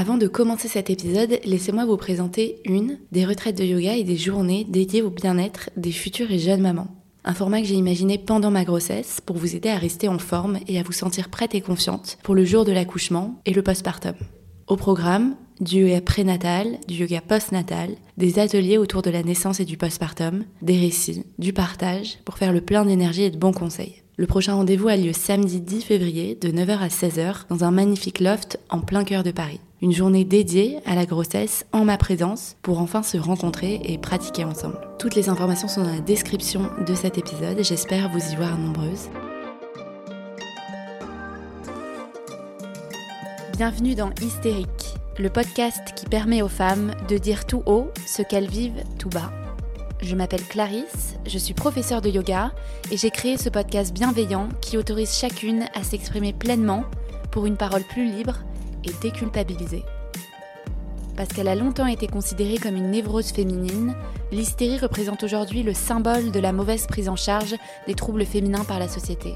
Avant de commencer cet épisode, laissez-moi vous présenter une des retraites de yoga et des journées dédiées au bien-être des futures et jeunes mamans. Un format que j'ai imaginé pendant ma grossesse pour vous aider à rester en forme et à vous sentir prête et confiante pour le jour de l'accouchement et le postpartum. Au programme, du yoga prénatal, du yoga postnatal, des ateliers autour de la naissance et du postpartum, des récits, du partage pour faire le plein d'énergie et de bons conseils. Le prochain rendez-vous a lieu samedi 10 février de 9h à 16h dans un magnifique loft en plein cœur de Paris. Une journée dédiée à la grossesse en ma présence pour enfin se rencontrer et pratiquer ensemble. Toutes les informations sont dans la description de cet épisode et j'espère vous y voir nombreuses. Bienvenue dans Hystérique, le podcast qui permet aux femmes de dire tout haut ce qu'elles vivent tout bas. Je m'appelle Clarisse, je suis professeure de yoga et j'ai créé ce podcast bienveillant qui autorise chacune à s'exprimer pleinement pour une parole plus libre et déculpabilisée. Parce qu'elle a longtemps été considérée comme une névrose féminine, l'hystérie représente aujourd'hui le symbole de la mauvaise prise en charge des troubles féminins par la société.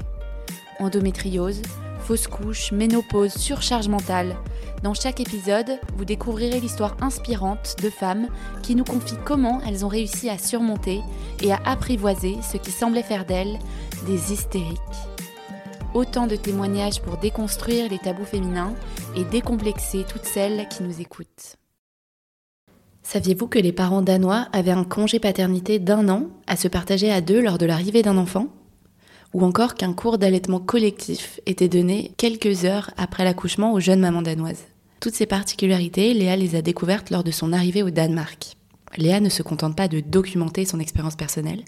Endométriose, fausse couche, ménopause, surcharge mentale. Dans chaque épisode, vous découvrirez l'histoire inspirante de femmes qui nous confient comment elles ont réussi à surmonter et à apprivoiser ce qui semblait faire d'elles des hystériques. Autant de témoignages pour déconstruire les tabous féminins et décomplexer toutes celles qui nous écoutent. Saviez-vous que les parents danois avaient un congé paternité d'un an à se partager à deux lors de l'arrivée d'un enfant? Ou encore qu'un cours d'allaitement collectif était donné quelques heures après l'accouchement aux jeunes mamans danoises. Toutes ces particularités, Léa les a découvertes lors de son arrivée au Danemark. Léa ne se contente pas de documenter son expérience personnelle,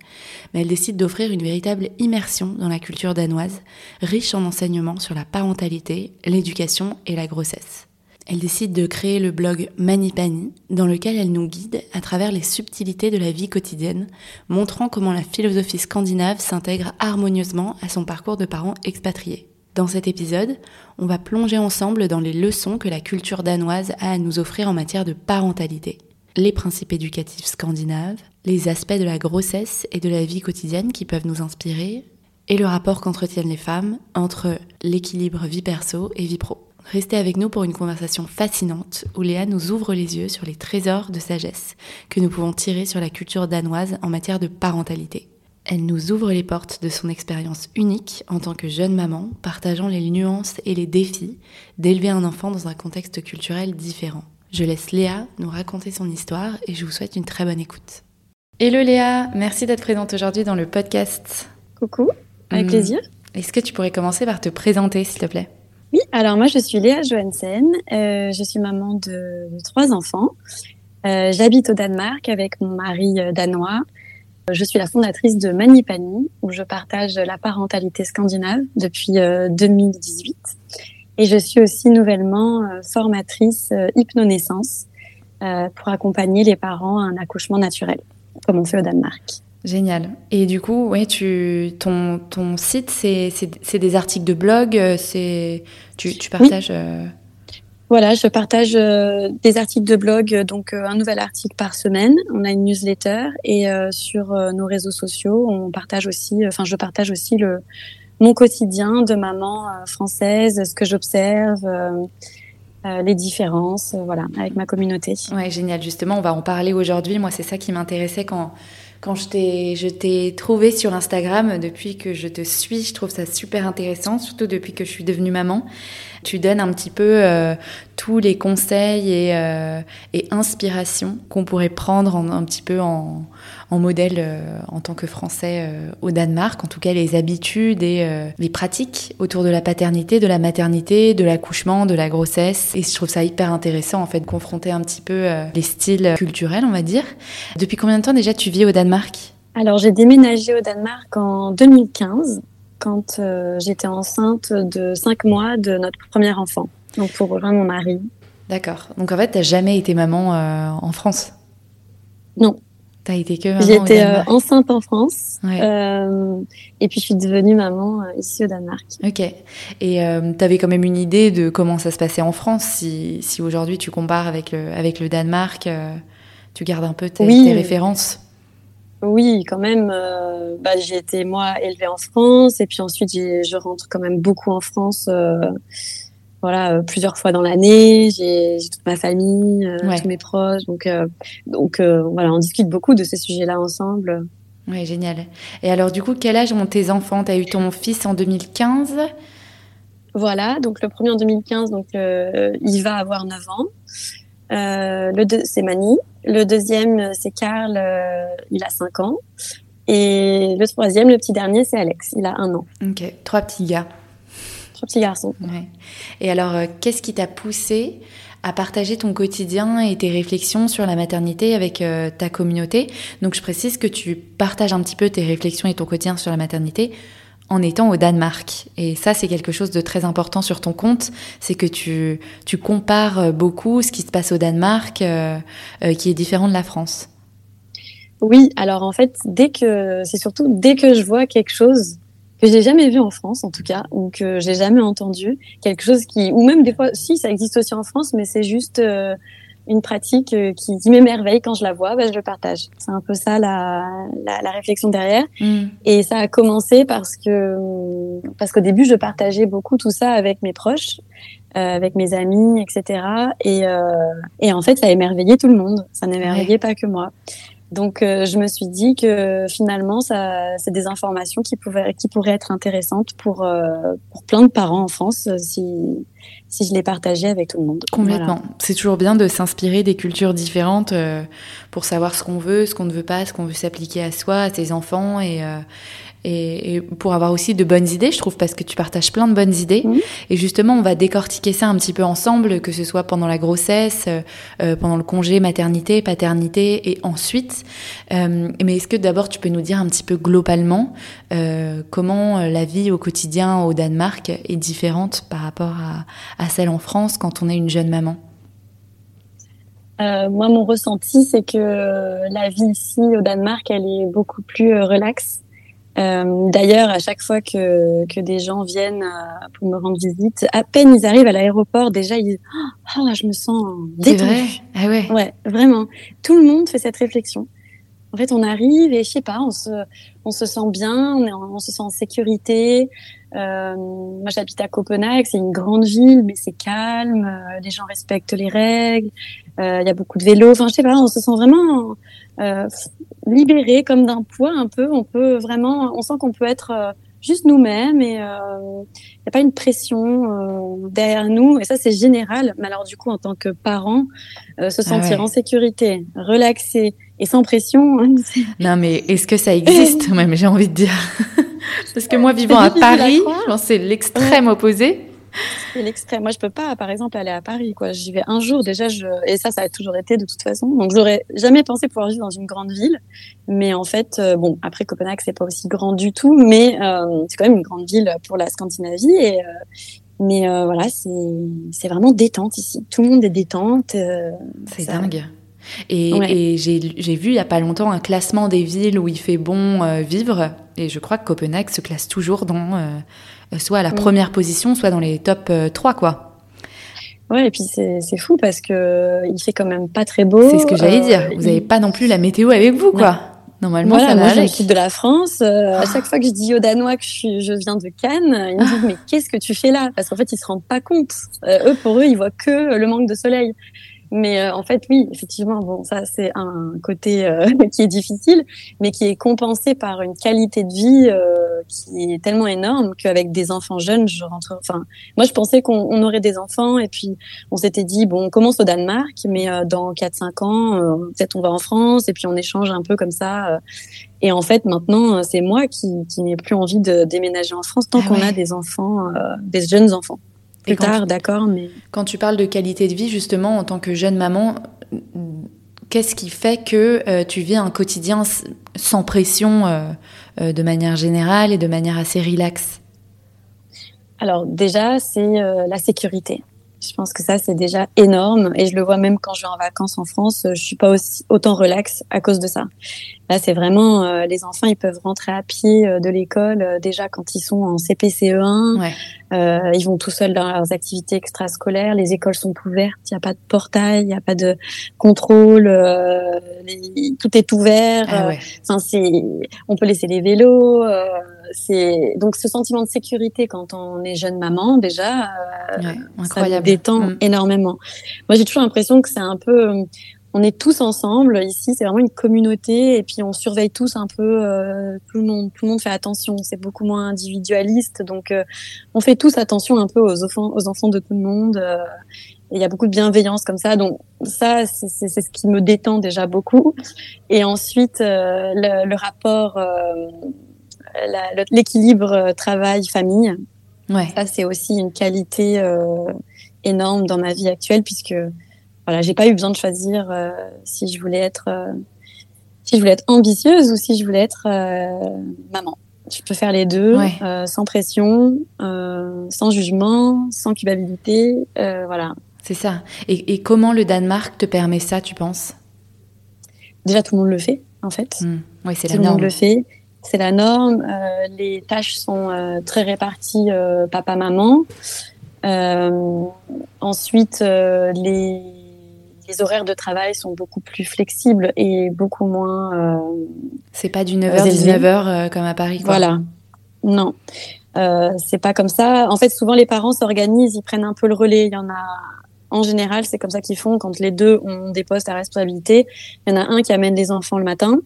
mais elle décide d'offrir une véritable immersion dans la culture danoise, riche en enseignements sur la parentalité, l'éducation et la grossesse. Elle décide de créer le blog Manipani, dans lequel elle nous guide à travers les subtilités de la vie quotidienne, montrant comment la philosophie scandinave s'intègre harmonieusement à son parcours de parents expatriés. Dans cet épisode, on va plonger ensemble dans les leçons que la culture danoise a à nous offrir en matière de parentalité. Les principes éducatifs scandinaves, les aspects de la grossesse et de la vie quotidienne qui peuvent nous inspirer, et le rapport qu'entretiennent les femmes entre l'équilibre vie perso et vie pro. Restez avec nous pour une conversation fascinante où Léa nous ouvre les yeux sur les trésors de sagesse que nous pouvons tirer sur la culture danoise en matière de parentalité. Elle nous ouvre les portes de son expérience unique en tant que jeune maman, partageant les nuances et les défis d'élever un enfant dans un contexte culturel différent. Je laisse Léa nous raconter son histoire et je vous souhaite une très bonne écoute. Hello Léa, merci d'être présente aujourd'hui dans le podcast. Coucou, avec plaisir. Est-ce que tu pourrais commencer par te présenter s'il te plaît? Oui, alors moi je suis Léa Johansen, euh, je suis maman de, trois enfants. Euh, J'habite au Danemark avec mon mari euh, danois. Je suis la fondatrice de Manipani, où je partage la parentalité scandinave depuis 2018. Euh, Et je suis aussi nouvellement formatrice hypnonaissance pour accompagner les parents à un accouchement naturel, comme on fait au Danemark. Génial. Et du coup, ouais, tu, ton, ton site, c'est des articles de blog, euh, c'est tu, tu partages. Euh, voilà, je partage euh, des articles de blog, donc un nouvel article par semaine. On a une newsletter et sur nos réseaux sociaux, on partage aussi, enfin, je partage aussi le mon quotidien de maman française, ce que j'observe. les différences, voilà, avec ma communauté. Ouais, génial. Justement, on va en parler aujourd'hui. Moi, c'est ça qui m'intéressait quand quand je t'ai, je t'ai trouvé sur Instagram depuis que je te suis, je trouve ça super intéressant, surtout depuis que je suis devenue maman. Tu donnes un petit peu euh, tous les conseils et, euh, et inspirations qu'on pourrait prendre un petit peu en, en modèle euh, en tant que Français au Danemark, en tout cas les habitudes et les pratiques autour de la paternité, de la maternité, de l'accouchement, de la grossesse. Et je trouve ça hyper intéressant en fait de confronter un petit peu les styles culturels, on va dire. Depuis combien de temps déjà tu vis au Danemark? Alors j'ai déménagé au Danemark en 2015 quand euh, j'étais enceinte de 5 mois de notre premier enfant, donc pour rejoindre mon mari. D'accord. Donc en fait, tu n'as jamais été maman euh, en France? Non. Été que maman J'étais euh, enceinte en France. et puis je suis devenue maman ici au Danemark. Ok. Et tu avais quand même une idée de comment ça se passait en France Si, si aujourd'hui tu compares avec le, avec le Danemark, tu gardes un peu tes, tes références? Oui, quand même. Euh, bah, j'ai été moi élevée en France et puis ensuite je rentre quand même beaucoup en France. Euh, voilà plusieurs fois dans l'année. J'ai toute ma famille, tous mes proches, donc donc voilà, on discute beaucoup de ces sujets-là ensemble. Oui, génial. Et alors, du coup, quel âge ont tes enfants? Tu as eu ton fils en 2015 Voilà, donc le premier en 2015, donc euh, il va avoir 9 ans. Euh, le deux, c'est Mani. Le deuxième, c'est Karl, euh, il a 5 ans. Et le troisième, le petit dernier, c'est Alex, il a un an. Ok, trois petits gars. Trois petits garçons. Ouais. Et alors, qu'est-ce qui t'a poussé à partager ton quotidien et tes réflexions sur la maternité avec euh, ta communauté? Donc je précise que tu partages un petit peu tes réflexions et ton quotidien sur la maternité en étant au Danemark. Et ça, c'est quelque chose de très important sur ton compte, c'est que tu, tu compares euh, beaucoup ce qui se passe au Danemark, euh, qui est différent de la France. Oui, alors en fait, dès que c'est surtout dès que je vois quelque chose que j'ai jamais vu en France en tout cas ou que j'ai jamais entendu quelque chose qui ou même des fois si ça existe aussi en France mais c'est juste euh, une pratique euh, qui, qui m'émerveille quand je la vois bah, je le partage. C'est un peu ça la, la, la réflexion derrière. Mm. et ça a commencé parce que parce qu'au début je partageais beaucoup tout ça avec mes proches euh, avec mes amis etc et et en fait ça a émerveillé tout le monde. Ça n'émerveillait pas que moi donc, euh, je me suis dit que finalement, ça, c'est des informations qui, pouvaient, qui pourraient être intéressantes pour, euh, pour plein de parents en France euh, si, si je les partageais avec tout le monde. Complètement. C'est toujours bien de s'inspirer des cultures différentes pour savoir ce qu'on veut, ce qu'on ne veut pas, ce qu'on veut s'appliquer à soi, à ses enfants et, et, pour avoir aussi de bonnes idées, je trouve, parce que tu partages plein de bonnes idées. Et justement, on va décortiquer ça un petit peu ensemble, que ce soit pendant la grossesse, euh, euh, pendant le congé maternité, paternité, et ensuite. Euh, mais est-ce que d'abord tu peux nous dire un petit peu globalement comment la vie au quotidien au Danemark est différente par rapport à, à celle en France quand on est une jeune maman? Moi, mon ressenti, c'est que la vie ici au Danemark, elle est beaucoup plus relaxe. Euh, D'ailleurs, à chaque fois que, que des gens viennent euh, pour me rendre visite, à peine ils arrivent à l'aéroport, déjà ils disent oh, là, je me sens détendue. Vrai ah ouais. Ouais, vraiment. Tout le monde fait cette réflexion. En fait, on arrive et je sais pas, on se, on se sent bien, on, est on se sent en sécurité. Euh, moi, j'habite à Copenhague, c'est une grande ville, mais c'est calme. Euh, les gens respectent les règles. Euh, il y a beaucoup de vélos. Enfin, je sais pas, on se sent vraiment euh, libéré comme d'un poids un peu. On peut vraiment, on sent qu'on peut être euh, juste nous-mêmes et il euh, n'y a pas une pression euh, derrière nous. Et ça, c'est général. Mais alors, du coup, en tant que parent, se ah sentir en sécurité, relaxé et sans pression. Hein, non, mais est-ce que ça existe? Même J'ai envie de dire. Parce que moi, vivant à Paris, c'est l'extrême opposé. C'est l'extrême. Moi, je peux pas, par exemple, aller à Paris. Quoi, j'y vais un jour déjà. Je... Et ça, ça a toujours été de toute façon. Donc, j'aurais jamais pensé pouvoir vivre dans une grande ville. Mais en fait, euh, bon, après Copenhague, c'est pas aussi grand du tout, mais euh, c'est quand même une grande ville pour la Scandinavie. Et euh, mais voilà, c'est c'est vraiment détente ici. Tout le monde est détente. c'est dingue. Et, et j'ai vu il y a pas longtemps un classement des villes où il fait bon vivre. Et je crois que Copenhague se classe toujours dans soit à la première position, soit dans les top 3, euh, quoi. Ouais, et puis c'est fou parce que euh, il fait quand même pas très beau. C'est ce que j'allais dire. Vous n'avez pas non plus la météo avec vous, quoi. Normalement, ça va moi, de la France. À chaque fois que je dis aux Danois que je, suis, je viens de Cannes, ils me disent mais qu'est-ce que tu fais là? Parce qu'en fait, ils se rendent pas compte. eux, pour eux, ils voient que le manque de soleil. Mais euh, en fait, oui, effectivement, bon, ça c'est un côté euh, qui est difficile, mais qui est compensé par une qualité de vie euh, qui est tellement énorme qu'avec des enfants jeunes, je rentre. Enfin, moi, je pensais qu'on aurait des enfants, et puis on s'était dit bon, on commence au Danemark, mais dans 4-5 ans, peut-être on va en France, et puis on échange un peu comme ça. et en fait, maintenant, c'est moi qui, qui n'ai plus envie de déménager en France tant ah qu'on a des enfants, des jeunes enfants plus tard, d'accord, mais... Quand tu parles de qualité de vie, justement, en tant que jeune maman, qu'est-ce qui fait que euh, tu vis un quotidien sans pression euh, euh, de manière générale et de manière assez relaxe? Alors déjà, c'est la sécurité. Je pense que ça, c'est déjà énorme. Et je le vois même quand je vais en vacances en France, je suis pas aussi, autant relax à cause de ça. Là, c'est vraiment, euh, les enfants, ils peuvent rentrer à pied euh, de l'école euh, déjà quand ils sont en CPCE1. Ouais. ils vont tout seuls dans leurs activités extrascolaires. Les écoles sont ouvertes. Il n'y a pas de portail, il n'y a pas de contrôle. tout est ouvert. Ah ouais. Enfin, c'est, on peut laisser les vélos. C'est donc ce sentiment de sécurité quand on est jeune maman déjà, euh, incroyable. ça détend mm. énormément. Moi, j'ai toujours l'impression que c'est un peu, on est tous ensemble ici, c'est vraiment une communauté et puis on surveille tous un peu. Euh, tout le monde, tout le monde fait attention. C'est beaucoup moins individualiste, donc euh, on fait tous attention un peu aux enfants, aux enfants de tout le monde. Euh, il y a beaucoup de bienveillance comme ça, donc ça c'est ce qui me détend déjà beaucoup. Et ensuite le, le, rapport, l'équilibre travail-famille. Ouais. Ça c'est aussi une qualité énorme dans ma vie actuelle puisque voilà, j'ai pas eu besoin de choisir euh, si je voulais être euh, si je voulais être ambitieuse ou si je voulais être euh, maman. Je peux faire les deux sans pression, sans jugement, sans culpabilité, voilà. C'est ça. Et, et, comment le Danemark te permet ça, tu penses? Déjà, tout le monde le fait, en fait. Mmh. Oui, c'est la norme. Tout le monde le fait. C'est la norme. les tâches sont très réparties papa-maman. ensuite, les les horaires de travail sont beaucoup plus flexibles et beaucoup moins. Euh, c'est pas du 9h, 19h euh, comme à Paris. Quoi. Voilà. Non. Euh, c'est pas comme ça. En fait, souvent, les parents s'organisent, ils prennent un peu le relais. Il y en a. En général, c'est comme ça qu'ils font quand les deux ont des postes à responsabilité. Il y en a un qui amène les enfants le matin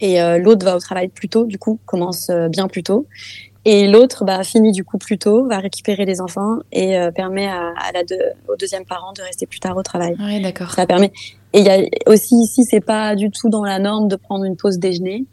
et euh, l'autre va au travail plus tôt, du coup, commence bien plus tôt. Et l'autre bah, finit du coup plus tôt, va récupérer les enfants et euh, permet à, à la au deuxième parent de rester plus tard au travail. Oui, d'accord. Ça permet. Et il y a aussi ici, c'est pas du tout dans la norme de prendre une pause déjeuner.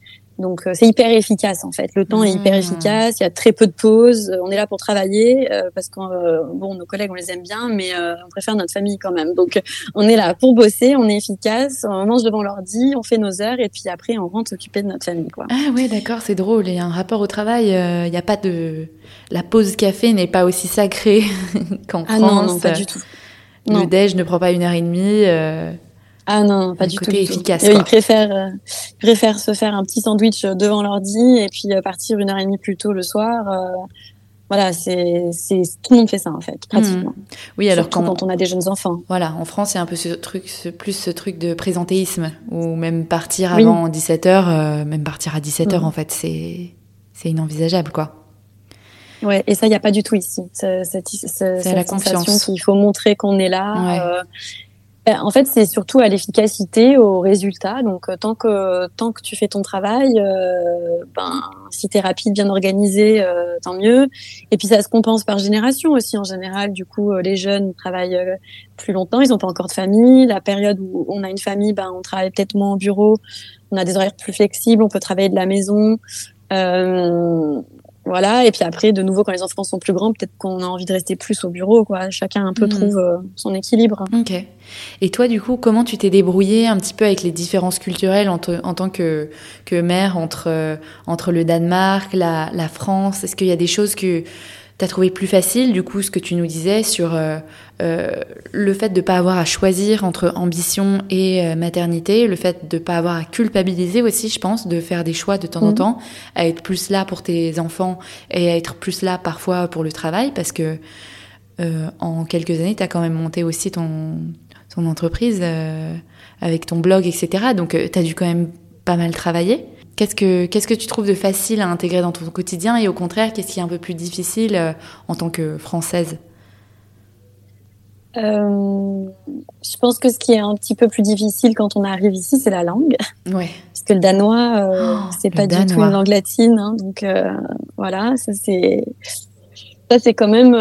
Donc euh, c'est hyper efficace en fait. Le temps est hyper mmh. efficace. Il y a très peu de pauses. On est là pour travailler euh, parce que euh, bon, nos collègues on les aime bien, mais on préfère notre famille quand même. Donc on est là pour bosser. On est efficace. On mange devant l'ordi, on fait nos heures et puis après on rentre s'occuper de notre famille quoi. Ah ouais d'accord, c'est drôle. Il y a un rapport au travail. Il n'y a pas de la pause café n'est pas aussi sacrée qu'en ah France. Non non pas du tout. Le déj ne prend pas une heure et demie. Ah non, pas du tout. efficace. Ils préfèrent, euh, préfèrent se faire un petit sandwich euh, devant l'ordi et puis euh, partir une heure et demie plus tôt le soir. voilà, c'est, tout le monde fait ça en fait, pratiquement. Hmm. Oui, alors quand, quand, on a des jeunes enfants. Voilà, en France, il y a un peu ce truc, ce, plus ce truc de présentéisme ou même partir avant 17 h même partir à 17 h hmm. en fait, c'est c'est inenvisageable quoi. Ouais, et ça, il n'y a pas du tout ici. Cette, cette, cette la sensation qu'il faut montrer qu'on est là. En fait, c'est surtout à l'efficacité, au résultat. Donc, euh, tant que tant que tu fais ton travail, euh, ben si t'es rapide, bien organisé, euh, tant mieux. Et puis ça se compense par génération aussi. En général, du coup, les jeunes travaillent plus longtemps, ils n'ont pas encore de famille. La période où on a une famille, ben on travaille peut-être moins au bureau. On a des horaires plus flexibles, on peut travailler de la maison. Euh, voilà. Et puis après, de nouveau, quand les enfants sont plus grands, peut-être qu'on a envie de rester plus au bureau, quoi. Chacun un peu hmm. trouve euh, son équilibre. Ok. Et toi, du coup, comment tu t'es débrouillée un petit peu avec les différences culturelles en, en tant que, que mère entre, euh, entre le Danemark, la, la France? Est-ce qu'il y a des choses que tu as trouvé plus facile, du coup, ce que tu nous disais sur euh, euh, le fait de ne pas avoir à choisir entre ambition et euh, maternité, le fait de ne pas avoir à culpabiliser aussi, je pense, de faire des choix de temps en mhm. temps, à être plus là pour tes enfants et à être plus là parfois pour le travail, parce que en quelques années, tu as quand même monté aussi ton, ton entreprise avec ton blog, etc. Donc, tu as dû quand même pas mal travailler. Qu'est-ce que, qu'est-ce que tu trouves de facile à intégrer dans ton quotidien et au contraire, qu'est-ce qui est un peu plus difficile euh, en tant que française? Euh, Je pense que ce qui est un petit peu plus difficile quand on arrive ici, c'est la langue. Ouais. Parce que le danois, euh, oh, c'est pas du tout une langue latine, hein, donc voilà, ça c'est ça c'est quand même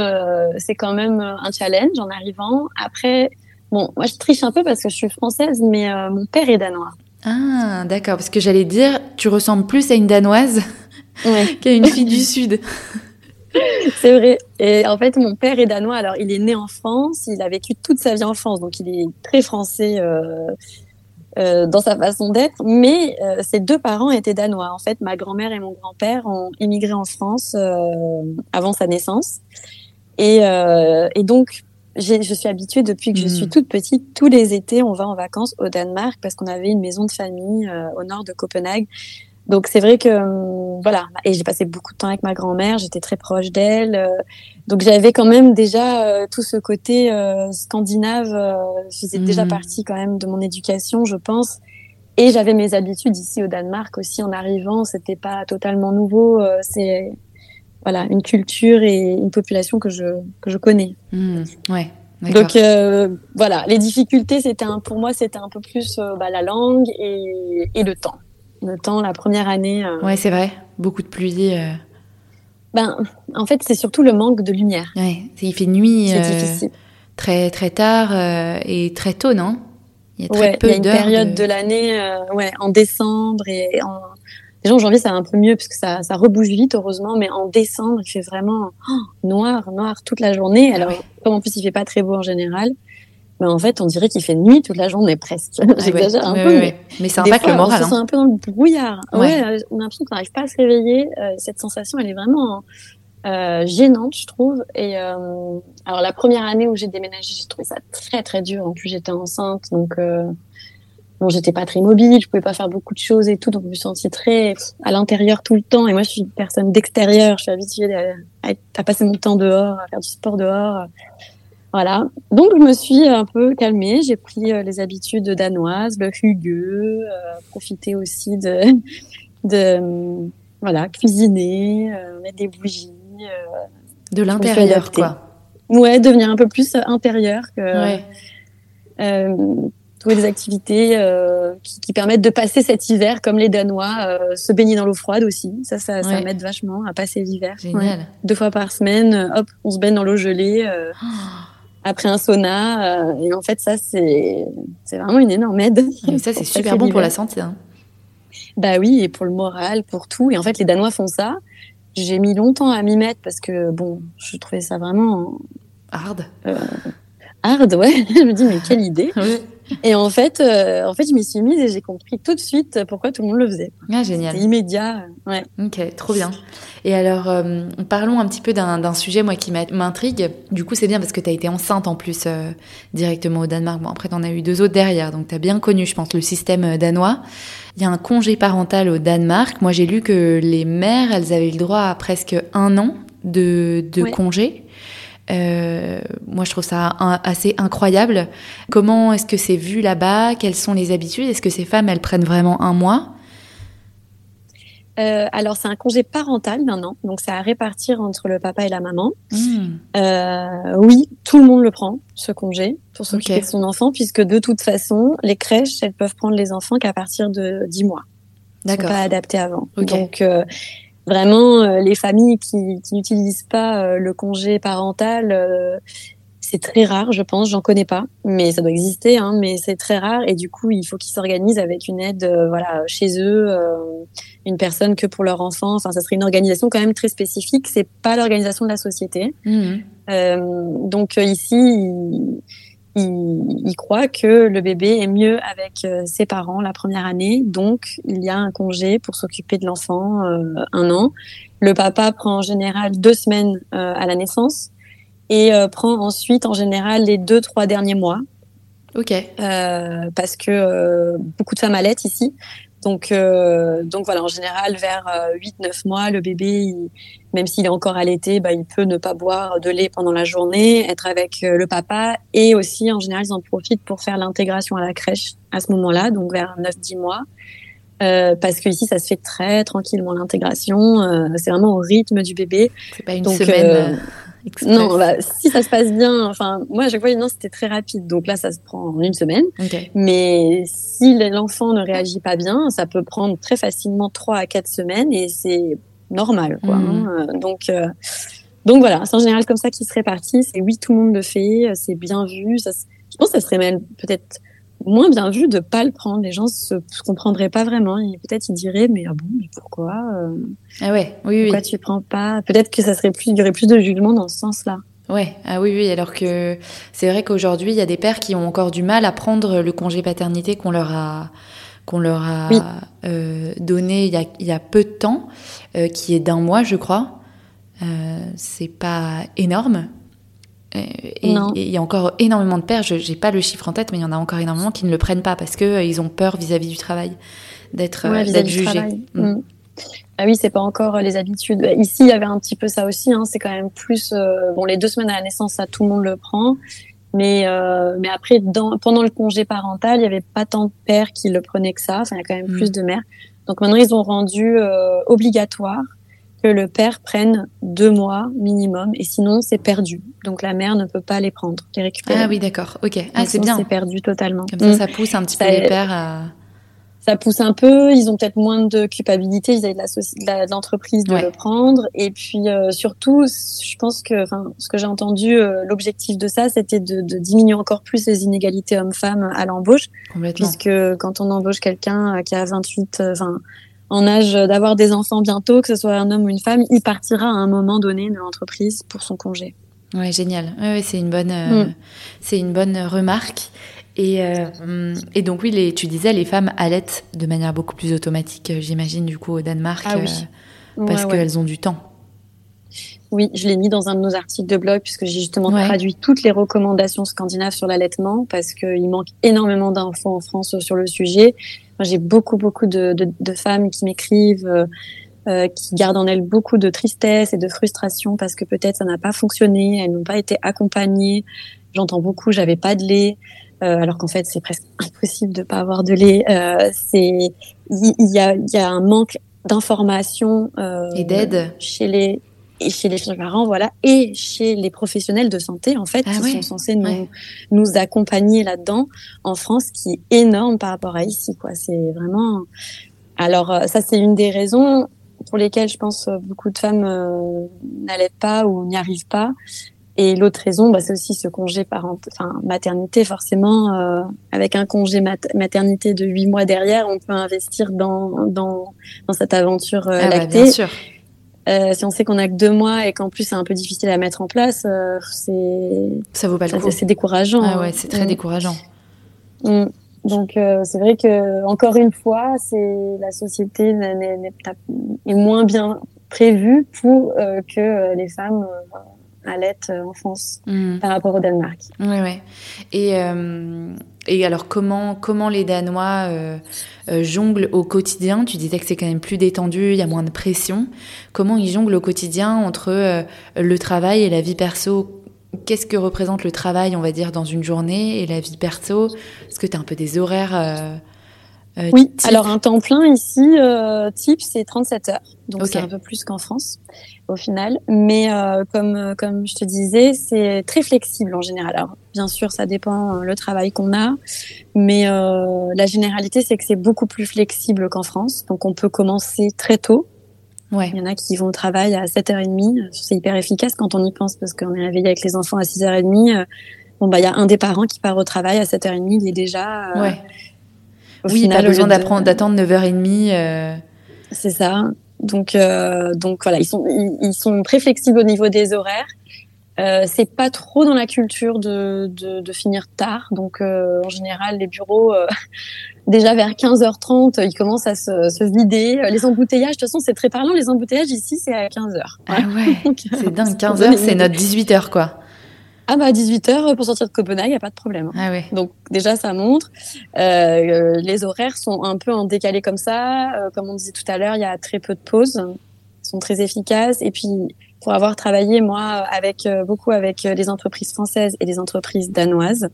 c'est quand même un challenge en arrivant. Après, bon, moi je triche un peu parce que je suis française, mais mon père est danois. Ah, d'accord. Parce que j'allais dire, tu ressembles plus à une Danoise qu'à une fille du Sud. C'est vrai. Et en fait, mon père est danois. Alors, il est né en France. Il a vécu toute sa vie en France. Donc, il est très français euh, euh, dans sa façon d'être. Mais euh, ses deux parents étaient danois. En fait, ma grand-mère et mon grand-père ont immigré en France avant sa naissance. Et, et donc, je suis habituée depuis que je suis hmm. toute petite. Tous les étés, on va en vacances au Danemark parce qu'on avait une maison de famille euh, au nord de Copenhague. Donc c'est vrai que euh, voilà, et j'ai passé beaucoup de temps avec ma grand-mère, j'étais très proche d'elle. Euh, donc j'avais quand même déjà tout ce côté scandinave, faisait déjà hmm. partie quand même de mon éducation, je pense. Et j'avais mes habitudes ici au Danemark aussi en arrivant. C'était pas totalement nouveau. Euh, c'est voilà une culture et une population que je que je connais. Mmh, ouais. Donc euh, voilà, les difficultés, c'était pour moi, c'était un peu plus euh, bah, la langue et, et, le temps. Le temps, la première année. Euh... Ouais, c'est vrai. Beaucoup de pluie. Euh. Ben, en fait, c'est surtout le manque de lumière. Ouais, il fait nuit. C'est difficile. Très très tard et très tôt, non? Il y a très peu Il y a une période de, de l'année, ouais, en décembre et en Déjà en janvier, ça va un peu mieux parce que ça, ça rebouge vite, heureusement. Mais en décembre, il fait vraiment oh, noir, noir toute la journée. Alors, comme en plus, il fait pas très beau en général. Mais en fait, on dirait qu'il fait nuit toute la journée presque. Ah J'exagère un peu. mais, mais ça impacte le moral. On se sent un peu dans le brouillard. Ouais, euh, on a l'impression qu'on n'arrive pas à se réveiller. Euh, cette sensation, elle est vraiment euh, gênante, je trouve. Et euh, alors, la première année où j'ai déménagé, j'ai trouvé ça très très dur. En plus, j'étais enceinte, donc euh, bon, j'étais pas très mobile, je pouvais pas faire beaucoup de choses et tout, donc je me sentais très à l'intérieur tout le temps. Et moi, je suis une personne d'extérieur, je suis habituée à, à, passer mon temps dehors, à faire du sport dehors. Voilà. Donc, je me suis un peu calmée. J'ai pris euh, les habitudes danoises, le rugueux, euh, profiter aussi de, de, voilà, cuisiner, euh, mettre des bougies. De l'intérieur, quoi. Ouais, devenir un peu plus intérieur que. Ouais. Euh, trouver des activités euh, qui, qui, permettent de passer cet hiver comme les Danois, euh, se baigner dans l'eau froide aussi. Ça, ça, ça m'aide vachement à passer l'hiver. Deux fois par semaine, hop, on se baigne dans l'eau gelée. Euh, oh. Après un sauna, euh, et en fait ça c'est c'est vraiment une énorme aide. Et ça c'est super bon pour la santé. Hein. Bah oui et pour le moral, pour tout. Et en fait les Danois font ça. J'ai mis longtemps à m'y mettre parce que bon, je trouvais ça vraiment hard. Euh, hard, ouais. je me dis mais quelle idée. Et en fait, euh, en fait, je m'y suis mise et j'ai compris tout de suite pourquoi tout le monde le faisait. Ah, génial. Immédiat. Ouais. Ok, trop bien. Et alors, euh, parlons un petit peu d'un sujet, moi, qui m'intrigue. Du coup, c'est bien parce que tu as été enceinte en plus euh, directement au Danemark. Bon, après, tu en as eu deux autres derrière. Donc, tu as bien connu, je pense, le système danois. Il y a un congé parental au Danemark. Moi, j'ai lu que les mères, elles avaient le droit à presque un an de, de ouais. congé. Euh, moi, je trouve ça assez incroyable. Comment est-ce que c'est vu là-bas? Quelles sont les habitudes? Est-ce que ces femmes, elles prennent vraiment un mois? Euh, alors, c'est un congé parental an, donc c'est à répartir entre le papa et la maman. Mmh. Euh, oui, tout le monde le prend, ce congé, pour s'occuper okay. de son enfant, puisque de toute façon, les crèches, elles peuvent prendre les enfants qu'à partir de 10 mois. D'accord. pas adaptés avant. Okay. Donc, euh, vraiment euh, les familles qui, qui n'utilisent pas euh, le congé parental euh, c'est très rare, je pense. J'en connais pas, mais ça doit exister. Hein, mais c'est très rare et du coup, il faut qu'ils s'organisent avec une aide, voilà, chez eux, une personne que pour leur enfant. Enfin, ça serait une organisation quand même très spécifique. C'est pas l'organisation de la société. Mmh. Donc ici, il, il, il, croit que le bébé est mieux avec euh, ses parents la première année, donc il y a un congé pour s'occuper de l'enfant euh, un an. Le papa prend en général deux semaines euh, à la naissance et euh, prend ensuite en général les deux trois derniers mois. Ok. Euh, parce que beaucoup de femmes allaitent ici, donc, euh, donc voilà, en général, vers 8-9 euh, mois, le bébé, il, même s'il est encore allaité, bah, il peut ne pas boire de lait pendant la journée, être avec euh, le papa. Et aussi, en général, ils en profitent pour faire l'intégration à la crèche à ce moment-là, donc vers 9-10 mois. Euh, parce que ici ça se fait très tranquillement l'intégration, euh, c'est vraiment au rythme du bébé. C'est pas une donc, semaine. Express. Non, bah, si ça se passe bien, enfin, moi, à chaque fois, non, c'était très rapide. Donc là, ça se prend en une semaine. Okay. Mais si l'enfant ne réagit pas bien, ça peut prendre très facilement trois à quatre semaines et c'est normal, quoi. Mmh. Hein. Donc, euh, donc voilà, c'est en général comme ça qu'il se répartit. C'est oui, tout le monde le fait, c'est bien vu. Ça, je pense que ça serait même peut-être moins bien vu de pas le prendre. Les gens se, se comprendraient pas vraiment. Peut-être ils diraient mais ah bon, mais pourquoi euh, Ah ouais, oui, pourquoi oui. tu prends pas? Peut-être que ça serait plus, il y aurait plus de jugement dans ce sens-là. Ouais, ah oui, oui. Alors que c'est vrai qu'aujourd'hui, il y a des pères qui ont encore du mal à prendre le congé paternité qu'on leur a qu'on leur a oui. euh, donné il y, a, il y a peu de temps, euh, qui est d'un mois, je crois. Euh, c'est pas énorme, et il y a encore énormément de pères, je n'ai pas le chiffre en tête, mais il y en a encore énormément qui ne le prennent pas parce qu'ils euh, ils ont peur vis-à-vis -vis du travail, d'être ouais, euh, jugés. Mm. Mm. Ah oui, c'est pas encore les habitudes. Ici, il y avait un petit peu ça aussi. Hein, c'est quand même plus. Euh, bon, les deux semaines à la naissance, ça tout le monde le prend. Mais, euh, mais après, dans, pendant le congé parental, il n'y avait pas tant de pères qui le prenaient que ça. Enfin, il y a quand même mm. plus de mères. Donc maintenant, ils ont rendu euh, obligatoire que le père prenne deux mois minimum, et sinon c'est perdu. Donc la mère ne peut pas les prendre, les récupérer. Ah oui, d'accord. Ok. Ah, c'est bien. C'est perdu totalement. Comme ça, ça mm. pousse un petit peu les pères à ça pousse un peu. Ils ont peut-être moins de culpabilité vis-à-vis de l'entreprise de, le prendre. Et puis euh, surtout, je pense que, enfin, ce que j'ai entendu, euh, l'objectif de ça, c'était de, de, diminuer encore plus les inégalités hommes-femmes à l'embauche, puisque quand on embauche quelqu'un euh, qui a 28, enfin, en âge d'avoir des enfants bientôt, que ce soit un homme ou une femme, il partira à un moment donné de l'entreprise pour son congé. Ouais, génial. Ouais, c'est une bonne, mm. c'est une bonne remarque. Et, euh, et, donc oui, les, tu disais, les femmes allaitent de manière beaucoup plus automatique, euh, j'imagine, du coup, au Danemark, ah euh, parce qu'elles ont du temps. Oui, je l'ai mis dans un de nos articles de blog, puisque j'ai justement traduit toutes les recommandations scandinaves sur l'allaitement, parce qu'il manque énormément d'infos en France sur le sujet. J'ai beaucoup, beaucoup de, de, de femmes qui m'écrivent, euh, qui gardent en elles beaucoup de tristesse et de frustration, parce que peut-être ça n'a pas fonctionné, elles n'ont pas été accompagnées. J'entends beaucoup, j'avais pas de lait. Euh, alors qu'en fait c'est presque impossible de pas avoir de lait. Euh, c'est il y, a il y a un manque d'information euh, et d'aide chez les et chez les parents, voilà, et chez les professionnels de santé, en fait, ah qui sont censés nous, nous accompagner là-dedans, en France, qui est énorme par rapport à ici, quoi. C'est vraiment. Alors, euh, ça, c'est une des raisons pour lesquelles je pense beaucoup de femmes euh, n'allaitent pas ou n'y arrivent pas. Et l'autre raison, bah, c'est aussi ce congé parent, enfin maternité forcément. Euh, avec un congé maternité de huit mois derrière, on peut investir dans dans, dans cette aventure euh, ah bah, lactée. bien sûr. Euh, si on sait qu'on a que deux mois et qu'en plus c'est un peu difficile à mettre en place, euh, c'est ça vaut pas le coup. C'est décourageant. Ah ouais, c'est très mm. décourageant. Mm. Donc euh, c'est vrai que encore une fois, c'est la société est, moins bien prévue pour que les femmes euh, en France mm. par rapport au Danemark. Oui, oui. Et, et alors, comment, comment les Danois euh, jonglent au quotidien? Tu disais que c'est quand même plus détendu, il y a moins de pression. Comment ils jonglent au quotidien entre le travail et la vie perso? Qu'est-ce que représente le travail, on va dire, dans une journée et la vie perso? Est-ce que tu as un peu des horaires oui, alors un temps plein ici, type, c'est 37 heures. Donc c'est un peu plus qu'en France au final. Mais euh, comme euh, comme je te disais, c'est très flexible en général. Alors bien sûr, ça dépend euh, le travail qu'on a, mais la généralité c'est que c'est beaucoup plus flexible qu'en France. Donc on peut commencer très tôt. Ouais. Il y en a qui vont au travail à 7h30. C'est hyper efficace quand on y pense parce qu'on est réveillé avec les enfants à 6h30. Bon bah il y a un des parents qui part au travail à 7h30, il est déjà ouais. Oui, final, pas besoin d'apprendre d'attendre 9h30 C'est ça. Donc, euh, donc voilà, ils sont, ils, sont très flexibles au niveau des horaires. Euh, c'est pas trop dans la culture de, de, de finir tard. Donc, euh, en général, les bureaux, euh, déjà vers 15h30, ils commencent à se, se vider. Les embouteillages, de toute façon, c'est très parlant. Les embouteillages ici, c'est à 15h. Ah ouais, c'est dingue. 15h, c'est notre 18h, quoi. Ah bah 18h pour sortir de Copenhague, il n'y a pas de problème. Ah oui. Donc déjà ça montre. Euh, les horaires sont un peu en décalé comme ça. Euh, comme on disait tout à l'heure, il y a très peu de pauses. Ils sont très efficaces. Et puis pour avoir travaillé moi avec euh, beaucoup avec les entreprises françaises et les entreprises danoises,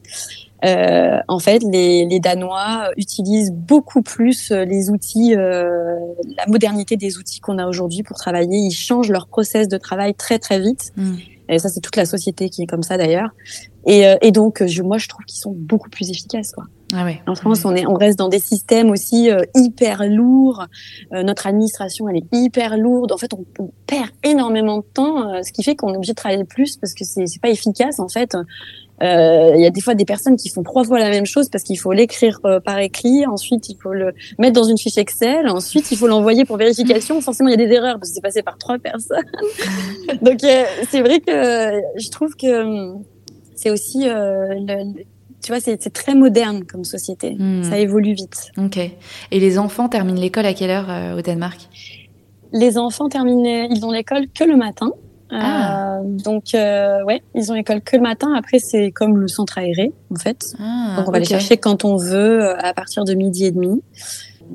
euh, en fait, les, les, Danois utilisent beaucoup plus les outils, euh, la modernité des outils qu'on a aujourd'hui pour travailler. Ils changent leur process de travail très très vite. Mm. Et ça, c'est toute la société qui est comme ça d'ailleurs. Et, euh, et donc, je, moi, je trouve qu'ils sont beaucoup plus efficaces. Quoi. Ah. En France, on, est, on reste dans des systèmes aussi euh, hyper lourds. Euh, notre administration, elle est hyper lourde. En fait, on, perd énormément de temps, ce qui fait qu'on est obligé de travailler plus parce que c'est pas efficace en fait. Euh, il y a des fois des personnes qui font trois fois la même chose parce qu'il faut l'écrire euh, par écrit, ensuite il faut le mettre dans une fiche Excel, ensuite il faut l'envoyer pour vérification. Forcément, il y a des erreurs parce que c'est passé par trois personnes. Donc euh, c'est vrai que je trouve que hum, c'est aussi tu vois, c'est très moderne comme société. Hmm. Ça évolue vite. Ok. Et les enfants terminent l'école à quelle heure au Danemark? Les enfants terminent, ils ont l'école que le matin. Ah. Euh, donc euh, ouais, ils ont école que le matin. Après c'est comme le centre aéré en fait. Ah, donc on va les chercher quand on veut euh, à partir de midi et demi.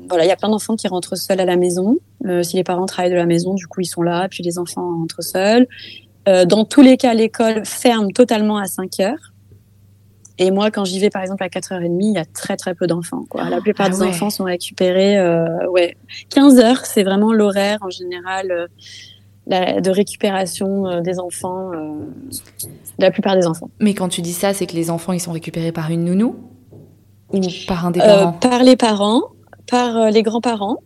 Voilà, il y a plein d'enfants qui rentrent seuls à la maison. Euh, si les parents travaillent de la maison, du coup ils sont là. Puis les enfants rentrent seuls. Euh, dans tous les cas, l'école ferme totalement à 5 heures. Et moi, quand j'y vais, par exemple, à 4h30, il y a très, très peu d'enfants. Quoi. La plupart Ah des ouais. enfants sont récupérés. Euh, ouais. 15 heures, c'est vraiment l'horaire, en général, euh, la- de récupération euh, des enfants, de la plupart des enfants. Mais quand tu dis ça, c'est que les enfants, ils sont récupérés par une nounou? Ou par un des parents? par les parents, par les grands-parents.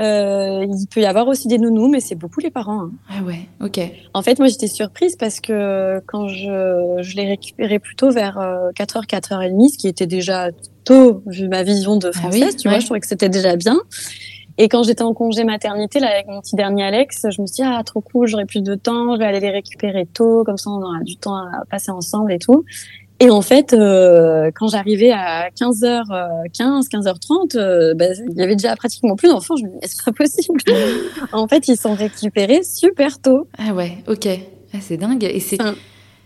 Euh, il peut y avoir aussi des nounous, mais c'est beaucoup les parents. hein. Ah ouais, ok. En fait, moi, j'étais surprise parce que quand je, je l'ai récupéré plutôt vers euh, 4h, 4h30, ce qui était déjà tôt, vu ma vision de Ah française, oui, tu vois, je trouvais que c'était déjà bien. Et quand j'étais en congé maternité, là, avec mon petit dernier Alex, je me suis dit, ah, trop cool, j'aurai plus de temps, je vais aller les récupérer tôt, comme ça, on aura du temps à passer ensemble et tout. Et en fait, euh, quand j'arrivais à 15h15, 15h30, euh, bah, il y avait déjà pratiquement plus d'enfants. Je me dis, mais c'est pas possible? en fait, ils sont récupérés super tôt. Ah ouais, ok. Ah, c'est dingue. Et c'est Enfin,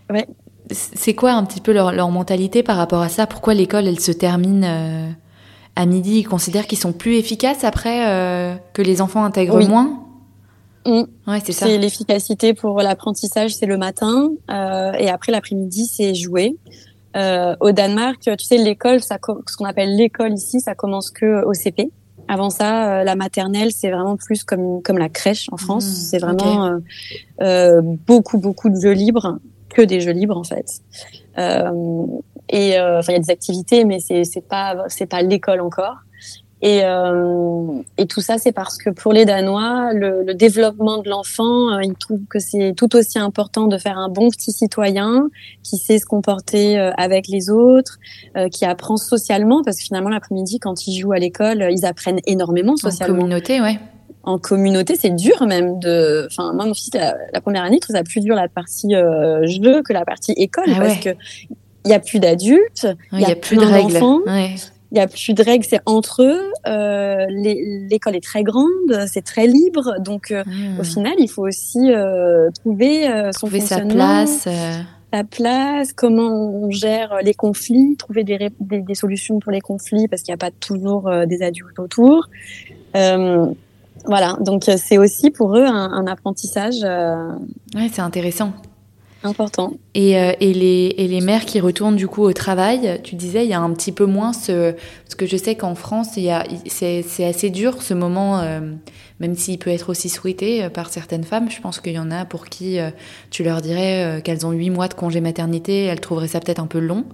ouais. c'est quoi un petit peu leur, leur mentalité par rapport à ça? Pourquoi l'école, elle se termine euh, à midi? Ils considèrent qu'ils sont plus efficaces après euh, que les enfants intègrent Oui. moins? Mm. Ouais, c'est ça. L'efficacité pour l'apprentissage, c'est le matin, euh, et après l'après-midi, c'est jouer. Euh, au Danemark, tu sais, l'école, ça, ce qu'on appelle l'école ici, ça commence que au CP. Avant ça, euh, la maternelle, c'est vraiment plus comme comme la crèche en France. Mhm, c'est vraiment euh, euh, beaucoup beaucoup de jeux libres, que des jeux libres en fait. Euh, et euh, enfin, il y a des activités, mais c'est c'est pas c'est pas l'école encore. Et, euh, et tout ça, c'est parce que pour les Danois, le, le développement de l'enfant, euh, ils trouvent que c'est tout aussi important de faire un bon petit citoyen qui sait se comporter euh, avec les autres, euh, qui apprend socialement, parce que finalement, l'après-midi, quand ils jouent à l'école, ils apprennent énormément En socialement. communauté, ouais. En communauté, c'est dur même de. Enfin, moi, mon fils, la, la première année, il trouve ça plus dur la partie euh, jeu que la partie école, Ah parce ouais. que il y a plus d'adultes, Ouais, Il y a plus règles. d'enfants. Ouais. Il y a plus de règles, c'est entre eux. Euh, L'école est très grande, c'est très libre, donc euh, Hmm. au final, il faut aussi euh, trouver son Trouver sa place. sa place, comment on gère les conflits, trouver des, ré- des, des solutions pour les conflits parce qu'il n'y a pas toujours des adultes autour. Voilà, donc c'est aussi pour eux un, un apprentissage Ouais, c'est intéressant. Important. Et, euh, et, les, et les mères qui retournent du coup au travail, tu disais, il y a un petit peu moins ce... Parce que je sais qu'en France, c'est, assez dur ce moment, euh, même s'il peut être aussi souhaité euh, par certaines femmes. Je pense qu'il y en a pour qui euh, tu leur dirais qu'elles ont huit mois de congé maternité, elles trouveraient ça peut-être un peu long.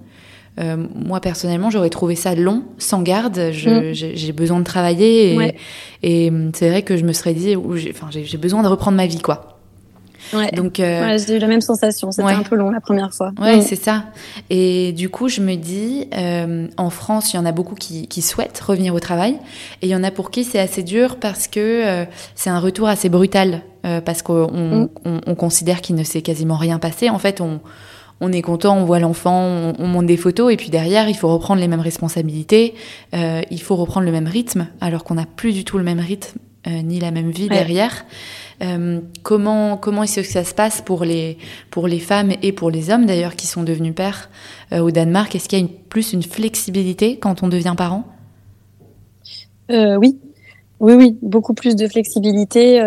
Euh, moi personnellement, j'aurais trouvé ça long, sans garde. Mm. j'ai, besoin de travailler et, Ouais. et c'est vrai que je me serais dit, enfin, j'ai besoin de reprendre ma vie, quoi. Ouais. Donc, euh, Ouais, j'ai eu la même sensation. C'était ouais. un peu long la première fois. Ouais, Mm. c'est ça. Et du coup, je me dis, euh, en France, il y en a beaucoup qui, qui souhaitent revenir au travail, et il y en a pour qui c'est assez dur parce que euh, c'est un retour assez brutal, parce qu'on Mm. on, on considère qu'il ne s'est quasiment rien passé. En fait, on, on est content, on voit l'enfant, on, on monte des photos, et puis derrière, il faut reprendre les mêmes responsabilités, euh, il faut reprendre le même rythme, alors qu'on n'a plus du tout le même rythme, euh, ni la même vie Ouais. derrière. Euh, comment comment est-ce que ça se passe pour les pour les femmes et pour les hommes d'ailleurs qui sont devenus pères euh, au Danemark? Est-ce qu'il y a une, plus une flexibilité quand on devient parent? Euh, oui, oui, oui, beaucoup plus de flexibilité.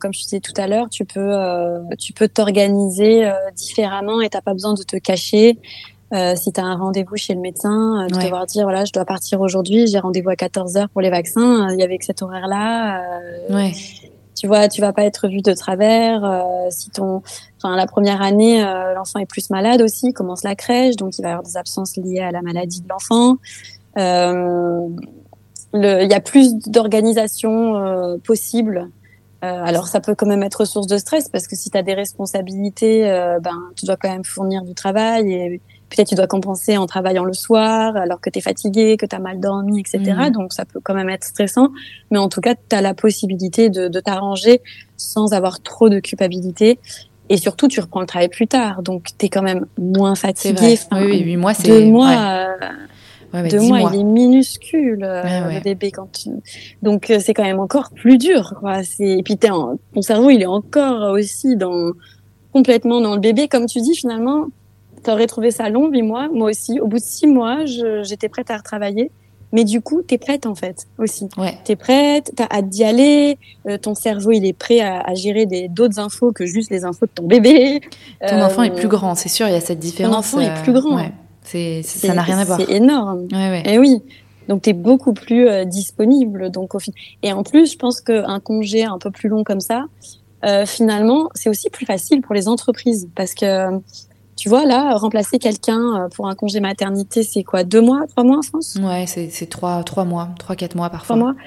Comme je disais tout à l'heure, tu peux, tu peux t'organiser différemment et t'as pas besoin de te cacher. Euh, si tu as un rendez-vous chez le médecin, euh, de Ouais. devoir dire voilà, je dois partir aujourd'hui, j'ai rendez-vous à 14 heures pour les vaccins. euh, Il y avait que cet horaire-là. Ouais. Tu vois, tu vas pas être vu de travers. euh, si ton, enfin, la première année, euh, l'enfant est plus malade aussi, commence la crèche, donc il va y avoir des absences liées à la maladie de l'enfant. Euh, il y a plus d'organisation euh, possible. Euh, alors ça peut quand même être source de stress parce que si tu as des responsabilités, ben tu dois quand même fournir du travail et peut-être tu dois compenser en travaillant le soir alors que tu es fatigué, que tu as mal dormi, etc. Mhm. Donc ça peut quand même être stressant. Mais en tout cas, tu as la possibilité de, de t'arranger sans avoir trop de culpabilité. Et surtout, tu reprends le travail plus tard. Donc tu es quand même moins fatigué. Enfin, oui, oui, mois, c'est deux mois, ouais. euh, Ouais, ouais, deux mois, mois. il est minuscule euh, Ouais, le bébé quand tu... donc euh, c'est quand même encore plus dur quoi. C'est et puis en... ton cerveau il est encore aussi dans complètement dans le bébé comme tu dis finalement. T'aurais trouvé ça long huit mois, moi aussi. Au bout de six mois, j'étais prête à retravailler. Mais du coup, t'es prête en fait aussi. Ouais. T'es prête, t'as hâte d'y aller. euh, ton cerveau, il est prêt à, à gérer d'autres infos que juste les infos de ton bébé. Ton Euh, enfant est plus grand, c'est sûr, il y a cette différence. enfant est euh, plus grand. ouais. C'est, ça n'a rien à voir. C'est énorme. Ouais, ouais. Et oui. Donc, tu es beaucoup plus euh, disponible. Donc, au fin... Et en plus, je pense qu'un congé un peu plus long comme ça, euh, finalement, c'est aussi plus facile pour les entreprises. Parce que, tu vois, là, remplacer quelqu'un euh, pour un congé maternité, c'est quoi Deux mois, trois mois en France? Ouais, c'est, c'est trois, trois mois, trois, quatre mois parfois. Trois mois.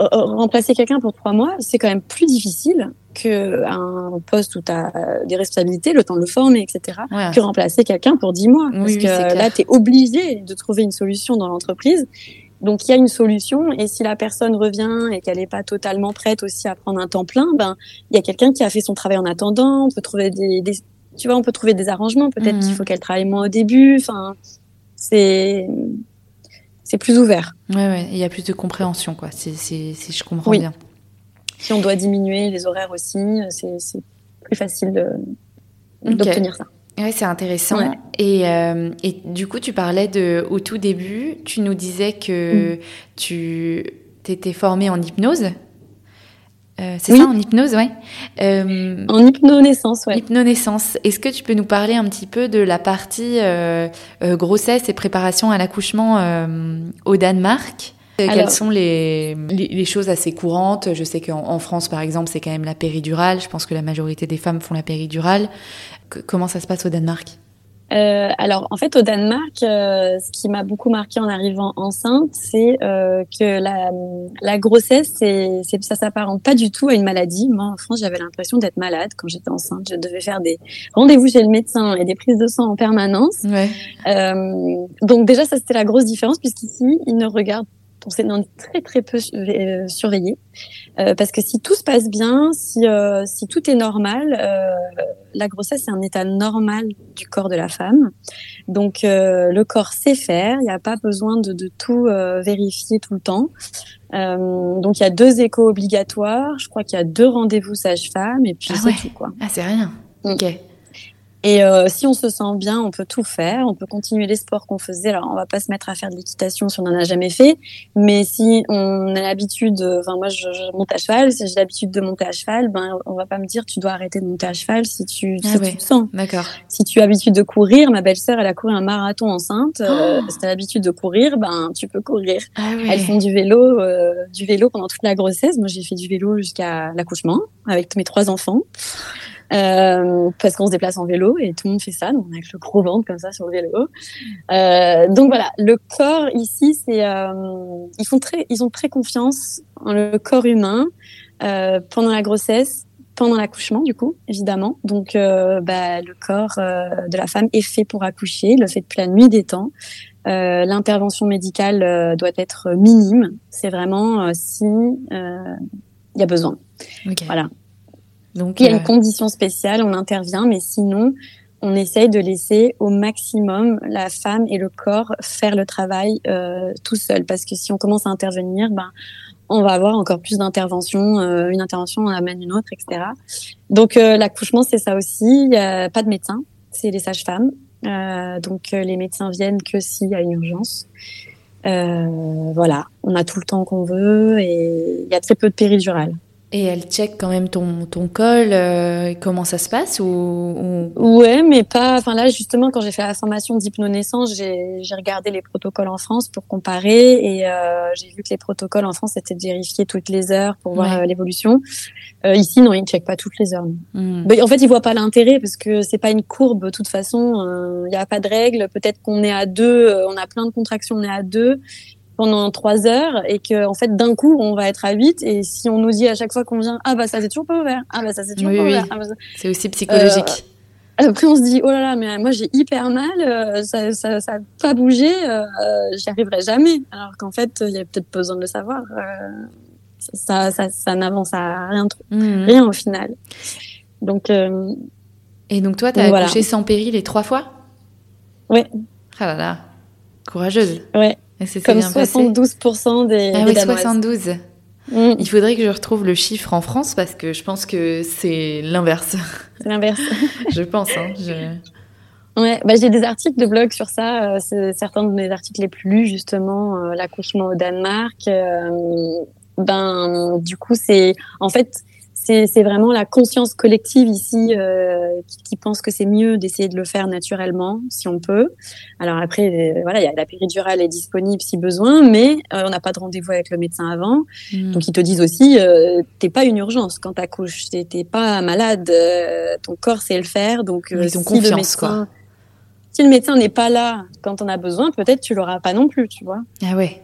Euh, remplacer quelqu'un pour trois mois, c'est quand même plus difficile qu'un poste où tu as des responsabilités, le temps de le former, etc., Ouais. que remplacer quelqu'un pour dix mois. Oui, Parce oui, que là, tu es obligé de trouver une solution dans l'entreprise. Donc, il y a une solution. Et si la personne revient et qu'elle n'est pas totalement prête aussi à prendre un temps plein, ben, il y a quelqu'un qui a fait son travail en attendant. On peut trouver des, des- tu vois, on peut trouver des arrangements. Peut-être Mhm. qu'il faut qu'elle travaille moins au début. Enfin, c'est, c'est plus ouvert. Ouais, ouais. Il y a plus de compréhension, quoi. Si, je comprends Oui. bien. Si on doit diminuer les horaires aussi, c'est, plus facile d'obtenir ça. Ouais, c'est intéressant. Ouais. Et, euh, et du coup, tu parlais de, au tout début, tu nous disais que tu t'étais formée en hypnose. Euh, c'est Oui. ça, en hypnose, ouais. Euh, En hypnonaissance, ouais. Hypnonaissance. Est-ce que tu peux nous parler un petit peu de la partie euh, euh, grossesse et préparation à l'accouchement euh, au Danemark? Euh, Quelles sont les, les, les choses assez courantes? Je sais qu'en en France, par exemple, c'est quand même la péridurale. Je pense que la majorité des femmes font la péridurale. Que- comment ça se passe au Danemark? Euh, alors, en fait, au Danemark, euh, ce qui m'a beaucoup marqué en arrivant enceinte, c'est euh, que la, la grossesse, c'est, c'est, ça s'apparente pas du tout à une maladie. Moi, en France, j'avais l'impression d'être malade quand j'étais enceinte. Je devais faire des rendez-vous chez le médecin et des prises de sang en permanence. Ouais. Euh, donc déjà, ça c'était la grosse différence puisqu'ici, ils ne regardent on s'est très très peu euh, surveillé euh, parce que si tout se passe bien, si euh, si tout est normal, euh, la grossesse c'est un état normal du corps de la femme. Donc le corps sait faire, il n'y a pas besoin de, de tout vérifier tout le temps. Donc il y a deux échos obligatoires, je crois qu'il y a deux rendez-vous sage-femme et puis Ah c'est ouais. tout quoi. Ah, c'est rien. Mm. Ok. Et euh, si on se sent bien, on peut tout faire. On peut continuer les sports qu'on faisait. Alors, on va pas se mettre à faire de l'équitation si on en a jamais fait. Mais si on a l'habitude, euh, enfin moi, je, je monte à cheval. Si j'ai l'habitude de monter à cheval, ben on va pas me dire tu dois arrêter de monter à cheval si tu, Ah si ouais. tu te sens. D'accord. Si tu as l'habitude de courir, ma belle-sœur, elle a couru un marathon enceinte. Euh, Oh. si tu as l'habitude de courir, ben tu peux courir. Ah ouais. Elles font du vélo, euh, du vélo pendant toute la grossesse. Moi, j'ai fait du vélo jusqu'à l'accouchement avec mes trois enfants. Euh, parce qu'on se déplace en vélo et tout le monde fait ça, donc avec le gros ventre comme ça sur le vélo. Euh, donc voilà, le corps ici, c'est euh, ils font très, ils ont très confiance en le corps humain euh, pendant la grossesse, pendant l'accouchement du coup, évidemment. Donc euh, bah, le corps de la femme est fait pour accoucher, il le fait depuis la nuit des temps. Euh, L'intervention médicale euh, doit être minime. C'est vraiment euh, si euh, il y a besoin. Ok. Voilà. Donc, Il y a euh, une condition spéciale, on intervient, mais sinon, on essaye de laisser au maximum la femme et le corps faire le travail euh, tout seul, parce que si on commence à intervenir, ben on va avoir encore plus d'interventions, euh, une intervention on amène une autre, etc. Donc euh, l'accouchement c'est ça aussi, il y a pas de médecin, c'est les sages-femmes, Euh, donc euh, les médecins viennent que s'il y a une urgence. Euh, voilà, on a tout le temps qu'on veut et il y a très peu de péridurale. Et elle check quand même ton, ton col, euh, comment ça se passe ou, ou- Ouais, mais pas. Enfin là, justement, quand j'ai fait la formation d'hypnonaissance, j'ai j'ai regardé les protocoles en France pour comparer et euh, j'ai vu que les protocoles en France étaient vérifiés toutes les heures pour voir Ouais. euh, l'évolution. Euh, ici, non, ils ne checkent pas toutes les heures. Hmm. Mais en fait, ils voient pas l'intérêt parce que c'est pas une courbe. De toute façon, il n'y a pas de règle. Peut-être qu'on est à deux, euh, on a plein de contractions, on est à deux pendant trois heures et que en fait d'un coup on va être à huit et si on nous dit à chaque fois qu'on vient ah bah ça c'est toujours pas ouvert ah bah ça c'est toujours Oui, pas oui. ouvert ah, bah, ça- C'est aussi psychologique. après, on se dit, oh là là, mais moi j'ai hyper mal, euh, ça, ça, ça a pas bougé, euh, euh, j'y arriverai jamais. Alors qu'en fait, il y a peut-être pas besoin de le savoir. euh, ça, ça, ça n'avance à rien, trop- Mhm. rien au final. Donc, euh, Et donc toi, t'as Donc, accouché voilà. sans péri les trois fois? Ouais. Ah là là, courageuse. ouais, comme bien passé 72% des, Ah des ouais, Danoises. 72. Mm, Il faudrait que je retrouve le chiffre en France parce que je pense que c'est l'inverse. c'est l'inverse. je pense. Hein, je- Ouais, bah, j'ai des articles de blog sur ça. euh, c'est certains de mes articles les plus lus, justement, euh, l'accouchement au Danemark. euh, ben, du coup, c'est en fait, c'est vraiment la conscience collective ici euh, qui, qui, pense que c'est mieux d'essayer de le faire naturellement, si on peut. Alors après, euh, voilà, y a, la péridurale est disponible si besoin, mais euh, on n'a pas de rendez-vous avec le médecin avant. Hmm. Donc ils te disent aussi, t'es pas une urgence quand t'accouches, t'es pas malade, ton corps sait le faire. Donc ils ont si confiance, le médecin, quoi. Si le médecin n'est pas là quand on a besoin, peut-être tu l'auras pas non plus, tu vois. Ah ouais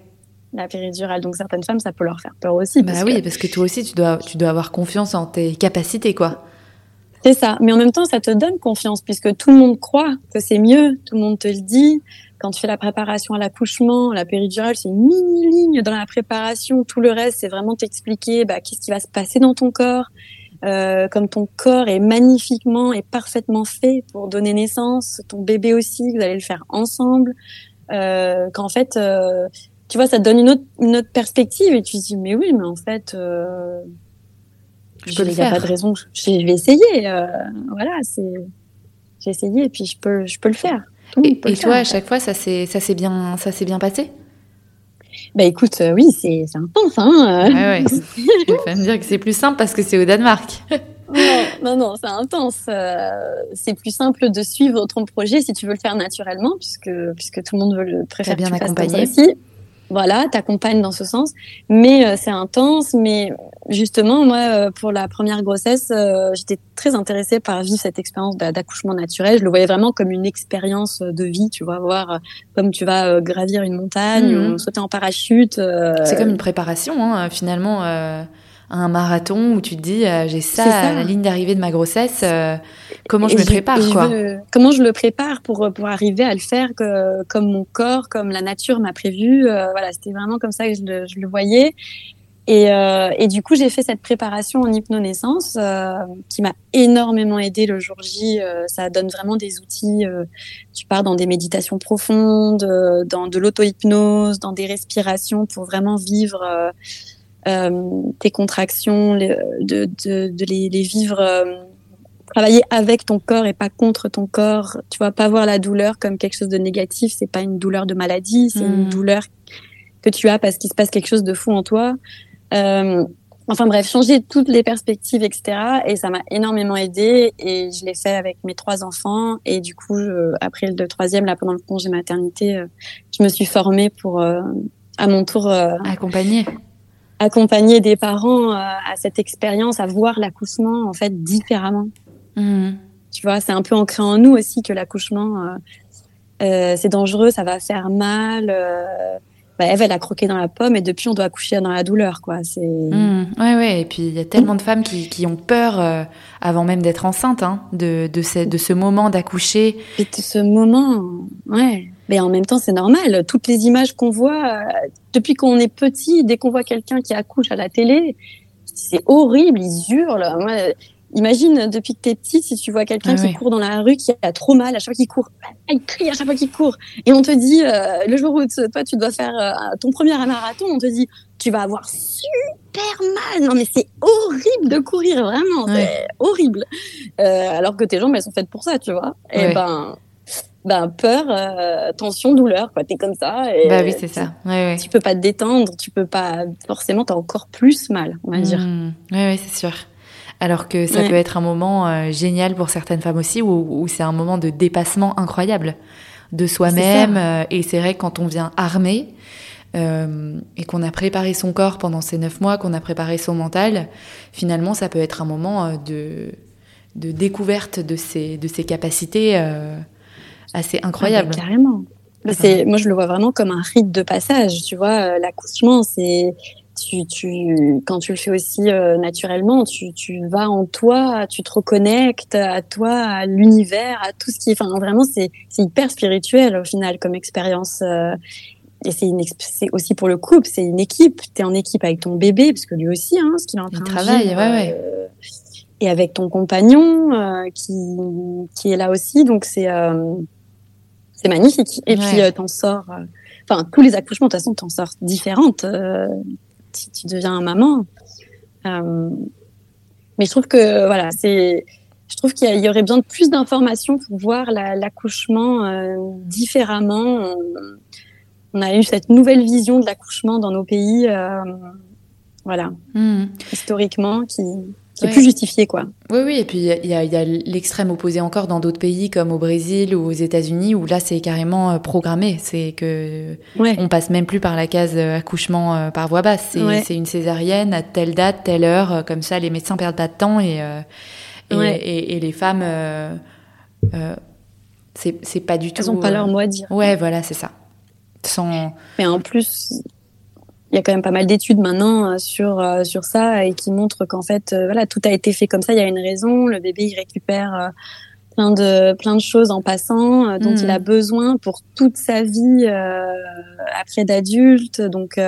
la péridurale. Donc certaines femmes, ça peut leur faire peur aussi. Bah oui, parce que toi aussi, tu dois, tu dois avoir confiance en tes capacités, quoi. C'est ça. Mais en même temps, ça te donne confiance puisque tout le monde croit que c'est mieux. Tout le monde te le dit. Quand tu fais la préparation à l'accouchement, la péridurale, c'est une mini ligne dans la préparation. Tout le reste, c'est vraiment t'expliquer bah, qu'est-ce qui va se passer dans ton corps. Euh, comme ton corps est magnifiquement et parfaitement fait pour donner naissance, ton bébé aussi, vous allez le faire ensemble. Euh, qu'en fait, euh, tu vois, ça te donne une autre, une autre perspective et tu te dis, mais oui, mais en fait, euh, je peux Il n'y a pas de raison. Je, vais essayer. Euh, voilà, c'est, j'ai essayé et puis je peux, je peux le faire. et, toi, à chaque fois, ça s'est, ça s'est bien, ça s'est bien passé? Bah écoute, euh, oui, c'est, c'est intense, hein. Ouais, ouais. je vais me dire que c'est plus simple parce que c'est au Danemark. non, non, non, c'est intense. Euh, c'est plus simple de suivre ton projet si tu veux le faire naturellement, puisque puisque tout le monde veut le préfère bien accompagner. Aussi voilà, t'accompagnes dans ce sens. Mais euh, c'est intense. Mais justement, moi, euh, pour la première grossesse, euh, j'étais très intéressée par vivre cette expérience d'accouchement naturel. Je le voyais vraiment comme une expérience de vie. Tu vas voir comme tu vas gravir une montagne mmh. ou sauter en parachute. C'est comme une préparation, hein, finalement un marathon où tu te dis euh, j'ai ça, à la ligne d'arrivée de ma grossesse, euh, comment je me prépare quoi? Comment je le prépare pour pour arriver à le faire que, comme mon corps, comme la nature m'a prévu. Euh, voilà, c'était vraiment comme ça que je le, je le voyais. Et, et, du coup, j'ai fait cette préparation en hypnonaissance qui m'a énormément aidé le jour J. ça donne vraiment des outils. tu pars dans des méditations profondes, dans de l'auto-hypnose, dans des respirations pour vraiment vivre euh, tes contractions, de, de, de les, les, vivre, euh, travailler avec ton corps et pas contre ton corps. Tu vois, pas voir la douleur comme quelque chose de négatif. C'est pas une douleur de maladie, c'est une hmm. douleur que tu as parce qu'il se passe quelque chose de fou en toi. Euh, enfin bref, changer toutes les perspectives, etc. Et ça m'a énormément aidé et je l'ai fait avec mes trois enfants. Et du coup, après le troisième, là pendant le congé maternité, euh, je me suis formée pour euh, à mon tour accompagner accompagner des parents euh, à cette expérience, à voir l'accouchement en fait différemment. Mhm. Tu vois, c'est un peu ancré en nous aussi que l'accouchement euh, euh, c'est dangereux, ça va faire mal. Bah, Eve, elle a croqué dans la pomme et depuis on doit accoucher dans la douleur, quoi. C'est. Mhm. ouais, ouais. Et puis il y a tellement de femmes qui, qui ont peur avant même d'être enceinte, hein, de de ce, de ce moment d'accoucher. Et de ce moment, ouais. Mais en même temps, c'est normal. Toutes les images qu'on voit, euh, depuis qu'on est petit, dès qu'on voit quelqu'un qui accouche à la télé, c'est horrible, ils hurlent. Moi, imagine, depuis que t'es petit, si tu vois quelqu'un ah qui court dans la rue, qui a trop mal, à chaque fois qu'il court, il crie à chaque fois qu'il court. Et on te dit, euh, le jour où toi, tu dois faire euh, ton premier marathon, on te dit, tu vas avoir super mal. Non, mais c'est horrible de courir, vraiment. C'est horrible. alors que tes jambes, elles sont faites pour ça, tu vois. Et ben ben, peur, euh, tension, douleur, quoi. T'es comme ça. Et bah oui, c'est ça. Ouais, ouais. Tu peux pas te détendre, tu peux pas. Forcément, t'as encore plus mal, on va dire. Mmh. Oui, ouais, c'est sûr. Alors que ça peut être un moment euh, génial pour certaines femmes aussi, où, où c'est un moment de dépassement incroyable de soi-même. Euh, et c'est vrai que quand on vient armé et qu'on a préparé son corps pendant ces neuf mois, qu'on a préparé son mental, finalement, ça peut être un moment de, de découverte de ses, de ses capacités assez incroyable. Ah, carrément. C'est, moi, je le vois vraiment comme un rite de passage. Tu vois, euh, l'accouchement, c'est tu, tu, quand tu le fais aussi euh, naturellement, tu, tu vas en toi, tu te reconnectes à toi, à l'univers, à tout ce qui, enfin, vraiment, c'est, c'est hyper spirituel au final comme expérience. Euh, et c'est, une, c'est aussi pour le couple, c'est une équipe. T'es en équipe avec ton bébé, parce que lui aussi, hein, ce qu'il est en train Il travaille, ouais, ouais. et avec ton compagnon qui, qui est là aussi, donc c'est c'est magnifique. Et puis, euh, t'en sors. Euh, enfin, tous les accouchements, de toute façon, t'en sors différentes. Euh, tu, tu, deviens maman. mais je trouve que, voilà, c'est. Je trouve qu'il y, aurait besoin de plus d'informations pour voir l'accouchement différemment. On, a eu cette nouvelle vision de l'accouchement dans nos pays, voilà, hmm. historiquement, qui, c'est plus justifié, quoi. Oui, oui, et puis il y a, l'extrême opposé encore dans d'autres pays comme au Brésil ou aux États-Unis où là c'est carrément programmé. C'est que on passe même plus par la case accouchement par voie basse. C'est une césarienne à telle date, telle heure, comme ça les médecins perdent pas de temps et, et, et, les femmes. c'est pas du tout. Elles n'ont pas leur mot à dire. Ouais, voilà, c'est ça. Sans... Mais en plus, il y a quand même pas mal d'études maintenant euh, sur euh, sur ça et qui montrent qu'en fait euh, voilà tout a été fait comme ça. Il y a une raison. Le bébé il récupère plein de plein de choses en passant dont il a hmm. besoin pour toute sa vie après d'adulte. Donc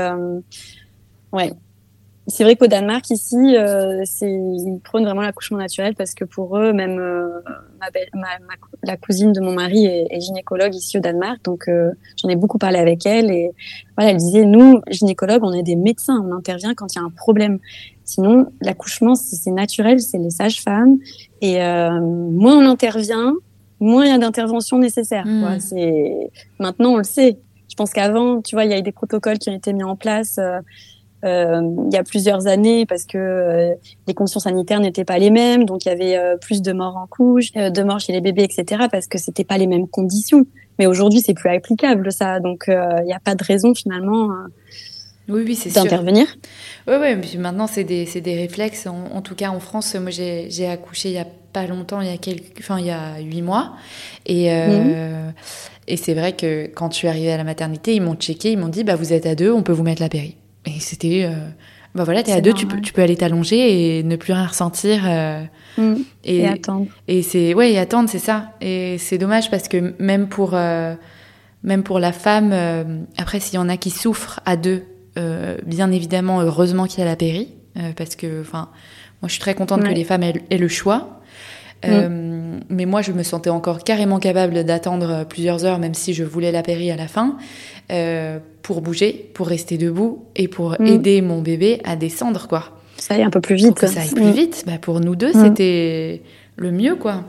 ouais c'est vrai qu'au Danemark ici, euh, ils prônent vraiment l'accouchement naturel parce que pour eux, même euh, ma, ma, la cousine de mon mari est, gynécologue ici au Danemark, donc euh, j'en ai beaucoup parlé avec elle et voilà, elle disait nous gynécologues, on est des médecins, on intervient quand il y a un problème. Sinon, l'accouchement c'est naturel, c'est les sages-femmes et euh, moins on intervient, moins il y a d'intervention nécessaire. Quoi. Hmm. C'est maintenant on le sait. Je pense qu'avant, tu vois, il y a eu des protocoles qui ont été mis en place. Euh, il y a plusieurs années parce que euh, les conditions sanitaires n'étaient pas les mêmes, donc il y avait euh, plus de morts en couche, de morts chez les bébés, etc. Parce que c'était pas les mêmes conditions. Mais aujourd'hui, c'est plus applicable ça, donc il n'y a pas de raison finalement. Oui, oui, c'est d'intervenir. Oui, oui. Puis maintenant, c'est des, des réflexes. En, tout cas, en France, moi, j'ai accouché il y a pas longtemps, il y a quelques, enfin, il y a huit mois, et mhm. et c'est vrai que quand je suis arrivée à la maternité, ils m'ont checké, ils m'ont dit, bah, vous êtes à deux, on peut vous mettre la péri. Et c'était. Euh, bah voilà, t'es à deux, tu peux, tu peux, aller t'allonger et ne plus rien ressentir. Euh, mm. et, attendre. Et c'est. Ouais, et attendre, c'est ça. Et c'est dommage parce que même pour, euh, même pour la femme, après, s'il y en a qui souffrent à deux, bien évidemment, heureusement qu'il y a la péri. parce que, enfin, moi, je suis très contente que les femmes aient, aient le choix. Mm. Mais moi, je me sentais encore carrément capable d'attendre plusieurs heures, même si je voulais la péri à la fin. Euh, pour bouger, pour rester debout et pour mm. aider mon bébé à descendre, quoi. Ça aille un peu plus vite. que ça aille plus mm. vite. Bah, pour nous deux, mm. c'était le mieux, quoi.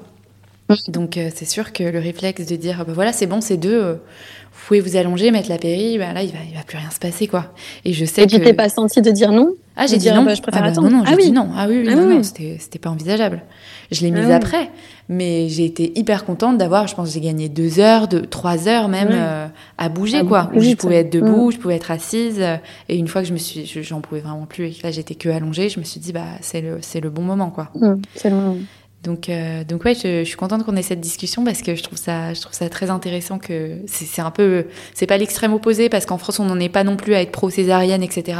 Donc euh, c'est sûr que le réflexe de dire bah voilà c'est bon c'est deux, euh, vous pouvez vous allonger mettre la péri, bah là il va il va plus rien se passer quoi. Et je sais et que. tu t'es pas senti de dire non Ah j'ai dit non. Bah, je préfère ah, bah, attendre. Non non ah, oui. dit non ah oui, oui ah, non, non c'était c'était pas envisageable. Je l'ai mise après mais j'ai été hyper contente d'avoir, je pense, j'ai gagné deux heures, de trois heures même euh, à bouger, quoi. Où je pouvais être debout, je pouvais être assise. Et une fois que je me suis, j'en pouvais vraiment plus, et que là j'étais que allongée, je me suis dit, bah c'est le, c'est le bon moment, quoi. c'est le moment. Donc, euh, donc ouais, je, je, suis contente qu'on ait cette discussion parce que je trouve ça, je trouve ça très intéressant que c'est un peu, c'est pas l'extrême opposé parce qu'en France on n'en est pas non plus à être pro césarienne, etc.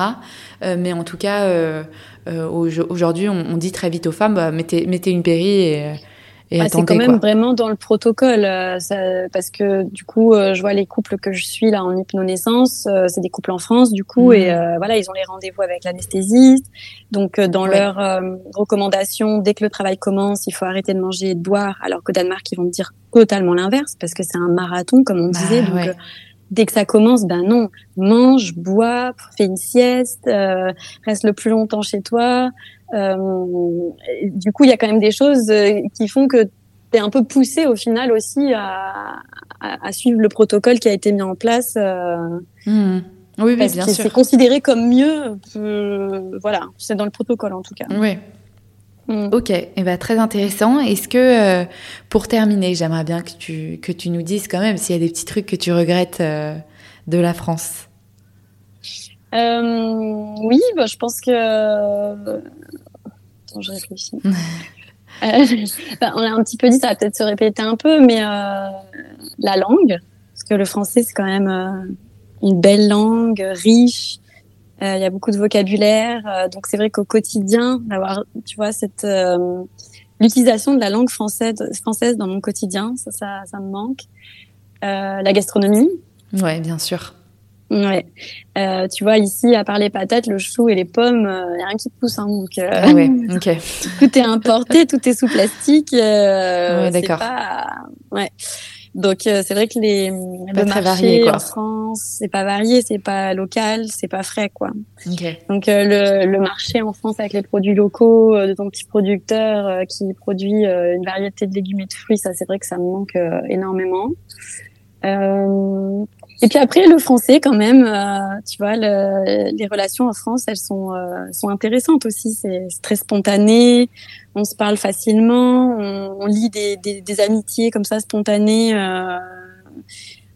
Euh, mais en tout cas, euh, aujourd'hui on, on, dit très vite aux femmes, bah, mettez, mettez une péri et bah, c'est quand même vraiment dans le protocole, euh, ça, parce que du coup, euh, je vois les couples que je suis là en hypnonaissance, euh, c'est des couples en France du coup, et mhm. voilà, ils ont les rendez-vous avec l'anesthésiste. Donc dans leurs recommandations, dès que le travail commence, il faut arrêter de manger et de boire, alors qu'au Danemark, ils vont dire totalement l'inverse, parce que c'est un marathon, comme on bah, disait. Donc, dès que ça commence, ben non, mange, bois, fais une sieste, reste le plus longtemps chez toi. Euh, du coup, il y a quand même des choses euh, qui font que tu es un peu poussé au final aussi à, à, suivre le protocole qui a été mis en place. Euh, mmh. Oui, bien sûr. C'est considéré comme mieux. voilà, c'est dans le protocole en tout cas. Oui. Mmh. Ok, et eh ben, très intéressant. Est-ce que, pour terminer, j'aimerais bien que tu, que tu nous dises quand même s'il y a des petits trucs que tu regrettes de la France euh, oui, bah, je pense que. Attends, je réfléchis. Euh, bah, on l'a un petit peu dit, ça va peut-être se répéter un peu, mais euh, la langue, parce que le français c'est quand même une belle langue, riche. Il y a beaucoup de vocabulaire, donc c'est vrai qu'au quotidien, d'avoir, tu vois, cette l'utilisation de la langue française, française dans mon quotidien, ça, ça, ça me manque. la gastronomie. Ouais, bien sûr. Ouais. Euh, tu vois, ici, à part les patates, le chou et les pommes, il euh, n'y a rien qui pousse. Hein, donc, euh, ah ouais, ok. tout est importé, tout est sous plastique. Euh, ouais, d'accord. Ouais. Donc, euh, c'est vrai que les, pas le marché varié, quoi. en France, c'est pas varié, c'est pas local, c'est pas frais, quoi. Okay. Donc, le, le, marché en France avec les produits locaux, de ton petit producteur qui produit une variété de légumes et de fruits, ça, c'est vrai que ça me manque énormément. Euh, Et puis après, le français, quand même, euh, tu vois, le, les relations en France, elles sont, euh, sont intéressantes aussi. C'est très spontané, on se parle facilement, on, lit des, amitiés comme ça spontanées.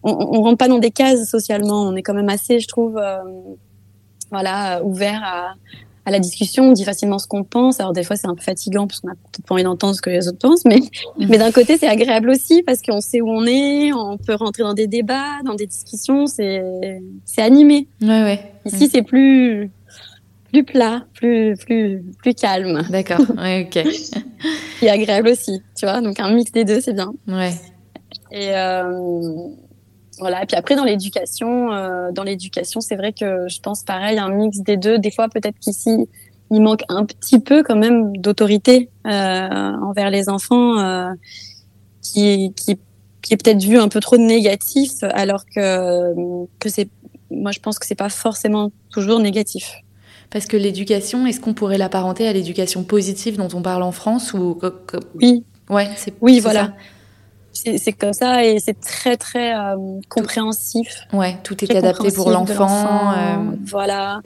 On, on rentre pas dans des cases socialement. On est quand même assez, je trouve, voilà, ouvert à, à la discussion, on dit facilement ce qu'on pense. Alors des fois c'est un peu fatigant parce qu'on a peut-être pas envie d'entendre ce que les autres pensent, mais mais d'un côté c'est agréable aussi parce qu'on sait où on est, on peut rentrer dans des débats, dans des discussions, c'est c'est animé. Ouais ouais. Ici mm. c'est plus plus plat, plus plus plus calme. D'accord. Ouais, ok. Et agréable aussi, tu vois. Donc un mix des deux c'est bien. Ouais. Et euh, voilà. Et puis après, dans l'éducation, euh, dans l'éducation, c'est vrai que je pense pareil, un mix des deux. Des fois, peut-être qu'ici, il manque un petit peu quand même d'autorité euh, envers les enfants, euh, qui, qui, qui est peut-être vu un peu trop négatif, alors que que c'est, moi, je pense que c'est pas forcément toujours négatif. Parce que l'éducation, est-ce qu'on pourrait l'apparenter à l'éducation positive dont on parle en France ou Oui. Ouais, c'est oui, voilà. Ça c'est comme ça et c'est très très euh, compréhensif. Ouais, tout est adapté pour l'enfant. Euh... Voilà.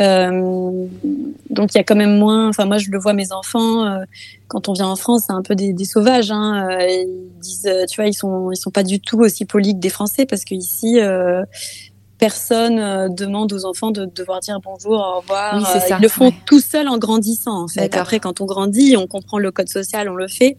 Euh, donc il y a quand même moins. Enfin moi je le vois mes enfants quand on vient en France, c'est un peu des, des sauvages. Hein, ils disent, tu vois, ils sont ils sont pas du tout aussi polis que des Français parce que ici personne demande aux enfants de devoir dire bonjour, au revoir. Oui, ça. Ils le font tout seuls en grandissant. En fait. Après, quand on grandit, on comprend le code social, on le fait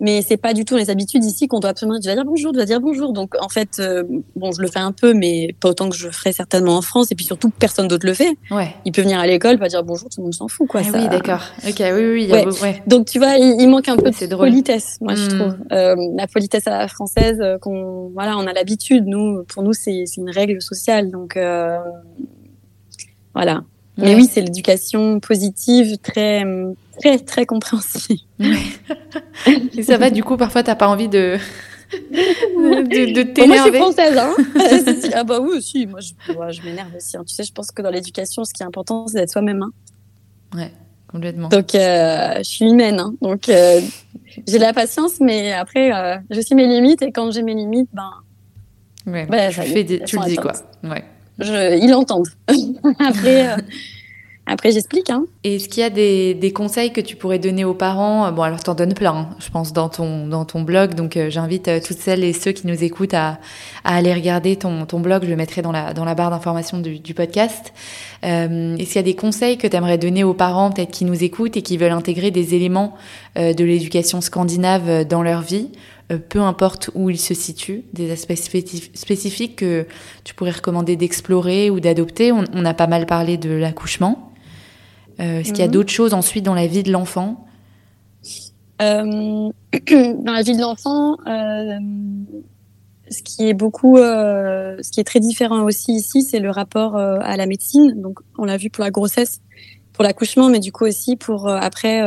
mais c'est pas du tout les habitudes ici qu'on doit absolument tu vas dire bonjour tu vas dire bonjour donc en fait euh, bon je le fais un peu mais pas autant que je ferais certainement en France et puis surtout personne d'autre le fait ouais il peut venir à l'école pas dire bonjour tout le monde s'en fout quoi ah, ça... oui d'accord ok oui oui ouais. ouais. donc tu vois il, il manque un peu de drôle. politesse moi mmh. je hmm. trouve euh, la politesse à la française euh, qu'on voilà on a l'habitude nous pour nous c'est une règle sociale donc euh, voilà mais oui c'est l'éducation positive très très très compréhensible. Et ça va, du coup, parfois, t'as pas envie de de, de t'énerver. moi, je suis française, hein. ah bah oui aussi. Moi, je, je m'énerve aussi. Hein. Tu sais, je pense que dans l'éducation, ce qui est important, c'est d'être soi-même. Hein. Ouais, complètement. Donc, euh, je suis humaine. Hein. Donc, euh, j'ai la patience, mais après, euh, je sais mes limites. Et quand j'ai mes limites, ben, ouais, ben, tu, fais des, tu le dis quoi. Ouais. Je, ils l'entendent. après. Euh, après, j'explique. Hein. Et est-ce qu'il y a des, des, conseils que tu pourrais donner aux parents? Bon, alors t'en donnes plein, hein, je pense, dans ton dans ton blog. Donc, euh, j'invite euh, toutes celles et ceux qui nous écoutent à, à aller regarder ton, ton blog. Je le mettrai dans la dans la barre d'information du, du, podcast. Euh, est-ce qu'il y a des conseils que tu aimerais donner aux parents, peut-être qui nous écoutent et qui veulent intégrer des éléments euh, de l'éducation scandinave dans leur vie? Peu importe où ils se situent, des aspects spécifiques que tu pourrais recommander d'explorer ou d'adopter. On, on, a pas mal parlé de l'accouchement. Euh, Est-ce qu'il y a mhm. d'autres choses ensuite dans la vie de l'enfant? Euh, Dans la vie de l'enfant, euh, ce qui est beaucoup, euh, ce qui est très différent aussi ici, c'est le rapport euh, à la médecine. Donc, on l'a vu pour la grossesse, pour l'accouchement, mais du coup aussi pour euh, après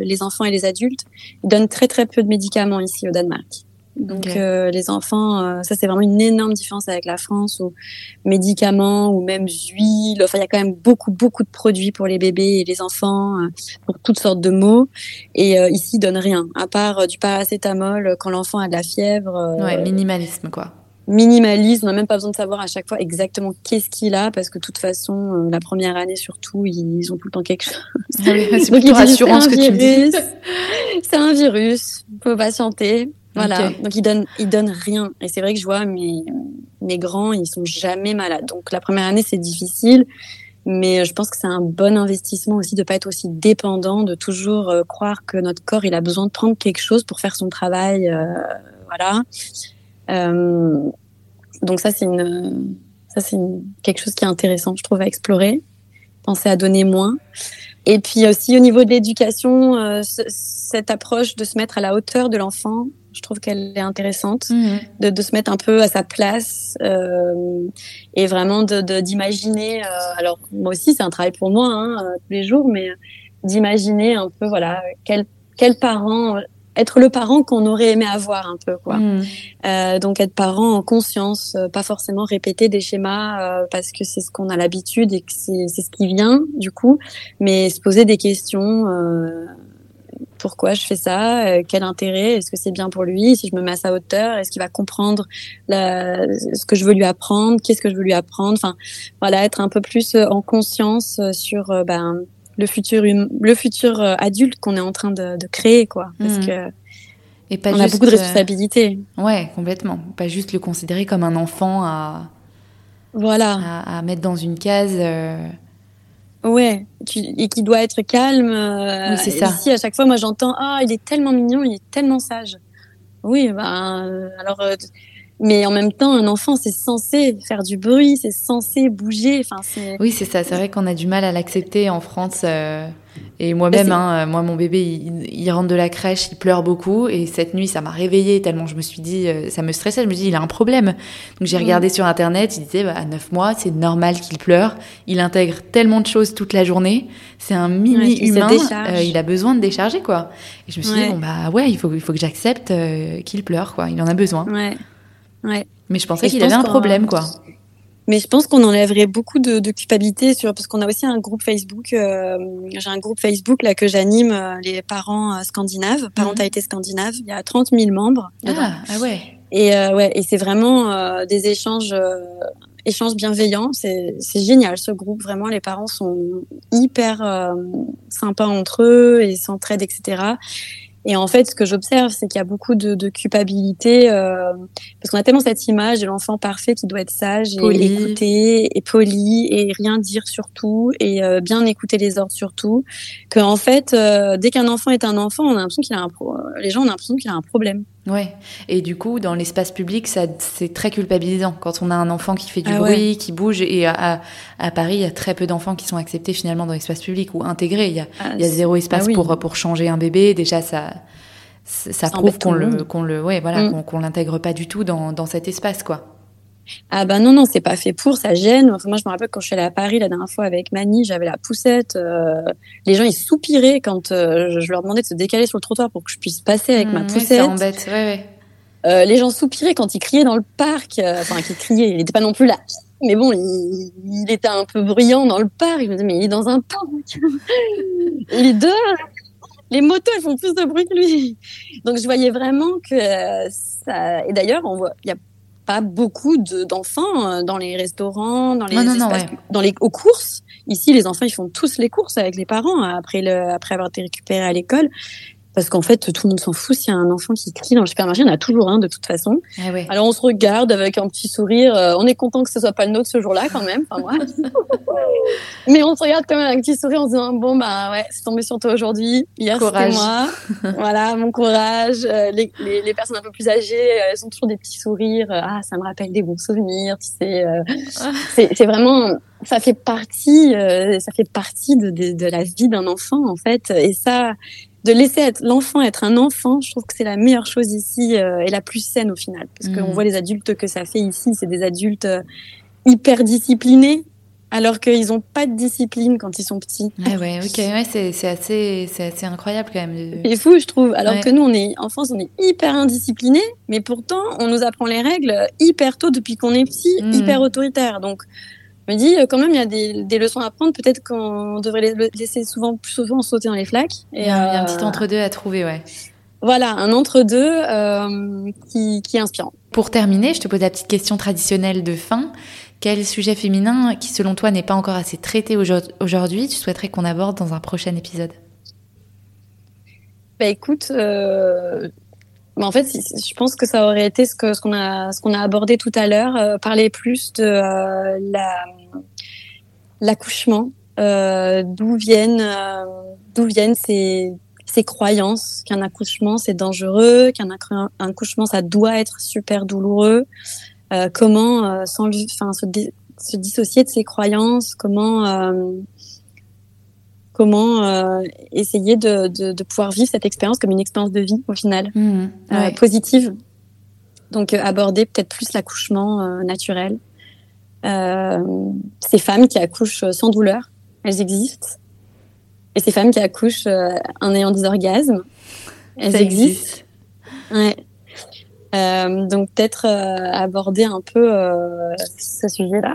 les enfants et les adultes. Ils donnent très très peu de médicaments ici au Danemark. Donc okay. euh, les enfants, euh, ça c'est vraiment une énorme différence avec la France où médicaments ou même huiles, enfin il y a quand même beaucoup beaucoup de produits pour les bébés et les enfants euh, pour toutes sortes de maux et euh, ici ils donnent rien à part euh, du paracétamol quand l'enfant a de la fièvre. ouais, minimalisme quoi. Minimalisme, on n'a même pas besoin de savoir à chaque fois exactement qu'est-ce qu'il a parce que de toute façon la première année surtout ils ont tout le temps quelque chose. Ah oui, c'est plutôt rassurant ce que tu dis. c'est un virus, faut patienter. Voilà, okay. donc ils donnent, ils donnent rien. Et c'est vrai que je vois mes, mes grands, ils sont jamais malades. Donc la première année, c'est difficile, mais je pense que c'est un bon investissement aussi de pas être aussi dépendant, de toujours euh, croire que notre corps, il a besoin de prendre quelque chose pour faire son travail. Euh, voilà. Euh, donc ça, c'est une, ça c'est quelque chose qui est intéressant, je trouve, à explorer. Penser à donner moins. Et puis aussi au niveau de l'éducation, euh, cette approche de se mettre à la hauteur de l'enfant, je trouve qu'elle est intéressante, mmh. de, de, se mettre un peu à sa place euh, et vraiment de d'imaginer. Euh, alors moi aussi, c'est un travail pour moi hein, euh, tous les jours, mais d'imaginer un peu voilà quel quel parent être le parent qu'on aurait aimé avoir un peu quoi. Mmh. Euh, donc être parent en conscience, euh, pas forcément répéter des schémas euh, parce que c'est ce qu'on a l'habitude et que c'est ce qui vient du coup, mais se poser des questions pourquoi je fais ça, euh, quel intérêt, est-ce que c'est bien pour lui, si je me mets à sa hauteur, est-ce qu'il va comprendre la, ce que je veux lui apprendre, qu'est-ce que je veux lui apprendre. Enfin, voilà, être un peu plus en conscience sur ben, le futur, le futur adulte qu'on est en train de, de créer, quoi. Parce mmh. que et pas on a beaucoup de responsabilités. ouais, complètement. Pas juste le considérer comme un enfant à voilà à, mettre dans une case. Ouais, et qui doit être calme. Euh, c'est ça. Ici, à chaque fois, moi, j'entends ah, il est tellement mignon, il est tellement sage. Oui, ben euh, alors, euh, mais en même temps, un enfant, c'est censé faire du bruit, c'est censé bouger. Enfin. Oui, c'est ça. C'est vrai qu'on a du mal à l'accepter en France. Et moi-même, hein, moi, mon bébé, il, rentre de la crèche, il pleure beaucoup. Et cette nuit, ça m'a réveillée tellement je me suis dit, euh, ça me stressait. Je me dis, il a un problème. Donc j'ai regardé mm. sur Internet, il disait, bah, à 9 mois, c'est normal qu'il pleure. Il intègre tellement de choses toute la journée. C'est un mini humain. Euh, il a besoin de décharger, quoi. Et je me suis dit, bon, bah ouais, il faut, il faut que j'accepte euh, qu'il pleure, quoi. Il en a besoin. Ouais. Ouais. Mais je pensais qu'il avait un problème, quoi. Mais je pense qu'on enlèverait beaucoup de, de, culpabilité sur parce qu'on a aussi un groupe Facebook. Euh, j'ai un groupe Facebook là que j'anime euh, les parents euh, scandinaves, mhm. parentalité scandinave. Il y a 30 000 membres. Ah, ah ouais. Et ouais, et c'est vraiment des échanges échanges bienveillants. C'est c'est génial ce groupe. Vraiment, les parents sont hyper sympas entre eux et s'entraident, etc. Et en fait, ce que j'observe, c'est qu'il y a beaucoup de, de culpabilité euh, parce qu'on a tellement cette image de l'enfant parfait qui doit être sage et écouter et poli et rien dire surtout et euh, bien écouter les ordres surtout. Que en fait, euh, dès qu'un enfant est un enfant, on a l'impression qu'il a un pro les gens ont l'impression qu'il a un problème. Ouais. Et du coup, dans l'espace public, ça, c'est très culpabilisant quand on a un enfant qui fait du ah bruit, qui bouge. Et à, à, Paris, il y a très peu d'enfants qui sont acceptés finalement dans l'espace public ou intégrés. Il y a, ah, il y a zéro espace ah pour pour changer un bébé. Déjà, ça ça, prouve qu'on le qu'on le ouais voilà mm. qu'on l'intègre pas du tout dans dans cet espace quoi. Ah bah non, non, c'est pas fait pour, ça gêne. Enfin, moi, je me rappelle quand je suis allée à Paris la dernière fois avec Mani, j'avais la poussette. Euh, les gens, ils soupiraient quand euh, je leur demandais de se décaler sur le trottoir pour que je puisse passer avec ma mmh, poussette. Ouais, embête, ouais, ouais. Euh, les gens soupiraient quand ils criaient dans le parc. Enfin, qu'ils criaient, il n'était pas non plus là. Mais bon, il, il, était un peu bruyant dans le parc. Je me disais, mais il est dans un parc. il est dehors. Les motos, elles font plus de bruit que lui. Donc, je voyais vraiment que ça... Et d'ailleurs, on voit, il y a pas beaucoup d'enfants euh, dans les restaurants, dans les, dans les aux courses. Ici, les enfants, ils font tous les courses avec les parents après le, après avoir été récupérés à l'école. Parce qu'en fait, tout le monde s'en fout. S'il y a un enfant qui crie dans le supermarché, il y en a toujours un de toute façon. Ah Alors on se regarde avec un petit sourire. Euh, on est content que ce soit pas le nôtre ce jour-là quand même. Enfin moi. Mais on se regarde quand même avec un petit sourire en se disant bon bah ouais, c'est tombé sur toi aujourd'hui. Hier c'était moi. voilà, mon courage. Euh, les, les, les, personnes un peu plus âgées, euh, elles ont toujours des petits sourires. ah, ça me rappelle des bons souvenirs. Tu sais, c'est vraiment ça fait partie, ça fait partie de, de, de la vie d'un enfant en fait. Et ça, de laisser l'enfant être un enfant, je trouve que c'est la meilleure chose ici euh, et la plus saine au final, parce qu'on mm. voit les adultes que ça fait ici, c'est des adultes euh, hyper disciplinés, alors qu'ils n'ont pas de discipline quand ils sont petits. Ouais, ouais, ok, ouais, c'est, assez, assez incroyable quand même. C'est fou, je trouve. Alors que nous, on est en France, on est hyper indisciplinés, mais pourtant, on nous apprend les règles hyper tôt depuis qu'on est petit, mm. hyper autoritaire. Donc me dis euh, quand même il y a des, des leçons à prendre. Peut-être qu'on devrait les laisser souvent plus souvent sauter dans les flaques. Et, il y a un petit euh, entre deux à trouver, ouais. Voilà, un entre deux euh, qui, qui est inspirant. Pour terminer, je te pose la petite question traditionnelle de fin. Quel sujet féminin qui, selon toi, n'est pas encore assez traité aujourd'hui, tu souhaiterais qu'on aborde dans un prochain épisode? Bah écoute, euh, en fait, je pense que ça aurait été ce que ce qu'on a ce qu'on a abordé tout à l'heure, euh, parler plus de euh, la l'accouchement, euh, d'où viennent euh, d'où viennent ces ces croyances qu'un accouchement c'est dangereux, qu'un accouchement ça doit être super douloureux. comment sans enfin se, se, dissocier de ces croyances, comment comment euh, essayer de, de, de, pouvoir vivre cette expérience comme une expérience de vie au final, mmh, euh, positive. Donc euh, aborder peut-être plus l'accouchement naturel. ces femmes qui accouchent sans douleur, elles existent. Et ces femmes qui accouchent en ayant des orgasmes, elles existent. Ouais. donc peut-être aborder un peu ce sujet-là.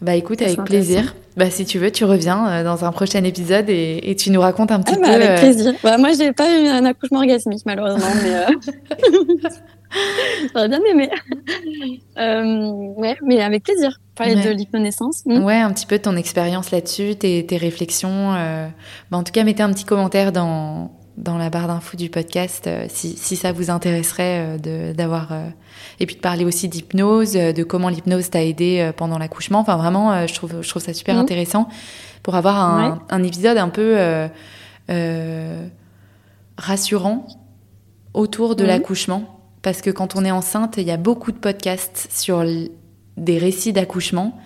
Bah écoute, avec plaisir. Bah si tu veux, tu reviens euh, dans un prochain épisode et, tu nous racontes un petit ah, peu. avec plaisir. Bah, moi, j'ai pas eu un accouchement orgasmique malheureusement, mais j'aurais bien aimé. ouais, mais avec plaisir. Parler de l'hypnonaissance. Hmm. Ouais, un petit peu de ton expérience là-dessus, tes, tes réflexions. Bah, en tout cas, mettez un petit commentaire dans dans la barre d'infos du podcast euh, si, si, ça vous intéresserait euh, d'avoir euh, et puis de parler aussi d'hypnose, de comment l'hypnose t'a aidé pendant l'accouchement. Enfin vraiment, je trouve je trouve ça super mmh. intéressant pour avoir un, un, épisode un peu rassurant autour de mmh. l'accouchement parce que quand on est enceinte, il y a beaucoup de podcasts sur des récits d'accouchement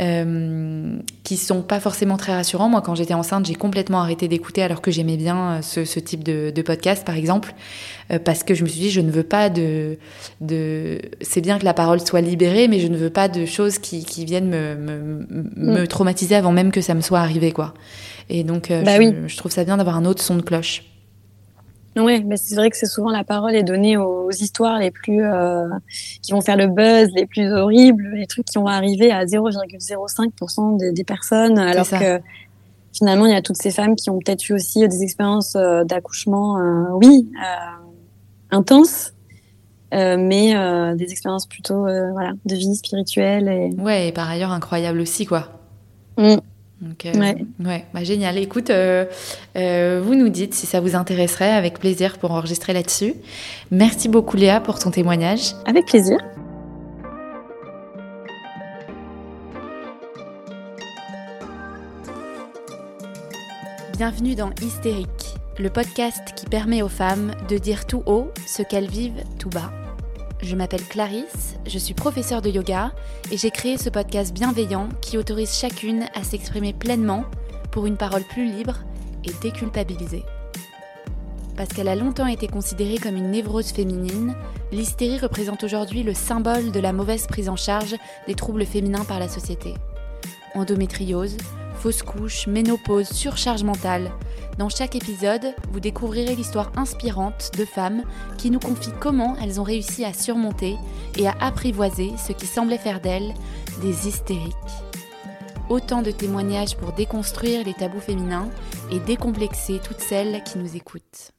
euh, qui sont pas forcément très rassurants. Moi, quand j'étais enceinte, j'ai complètement arrêté d'écouter alors que j'aimais bien euh, ce, ce, type de, de, podcast, par exemple, euh, parce que je me suis dit, je ne veux pas de... de... C'est bien que la parole soit libérée, mais je ne veux pas de choses qui, qui viennent me, me, me mm. traumatiser avant même que ça me soit arrivé, quoi. Et donc, euh, bah je, je trouve ça bien d'avoir un autre son de cloche. Oui, mais c'est vrai que c'est souvent la parole est donnée aux, histoires les plus euh, qui vont faire le buzz, les plus horribles, les trucs qui vont arriver à 0,05% des, des, personnes, alors que finalement il y a toutes ces femmes qui ont peut-être eu aussi des expériences euh, d'accouchement, euh, oui, intenses, mais des expériences plutôt voilà de vie spirituelle et ouais et par ailleurs incroyables aussi quoi. Mmh. Donc, euh, ouais. Bah, génial. Écoute, euh, euh, vous nous dites si ça vous intéresserait, avec plaisir pour enregistrer là-dessus. Merci beaucoup Léa pour ton témoignage. Avec plaisir. Bienvenue dans Hystérique, le podcast qui permet aux femmes de dire tout haut ce qu'elles vivent tout bas. Je m'appelle Clarisse, je suis professeure de yoga et j'ai créé ce podcast bienveillant qui autorise chacune à s'exprimer pleinement pour une parole plus libre et déculpabilisée. Parce qu'elle a longtemps été considérée comme une névrose féminine, l'hystérie représente aujourd'hui le symbole de la mauvaise prise en charge des troubles féminins par la société. Endométriose, fausse couche, ménopause, surcharge mentale. Dans chaque épisode, vous découvrirez l'histoire inspirante de femmes qui nous confient comment elles ont réussi à surmonter et à apprivoiser ce qui semblait faire d'elles des hystériques. Autant de témoignages pour déconstruire les tabous féminins et décomplexer toutes celles qui nous écoutent.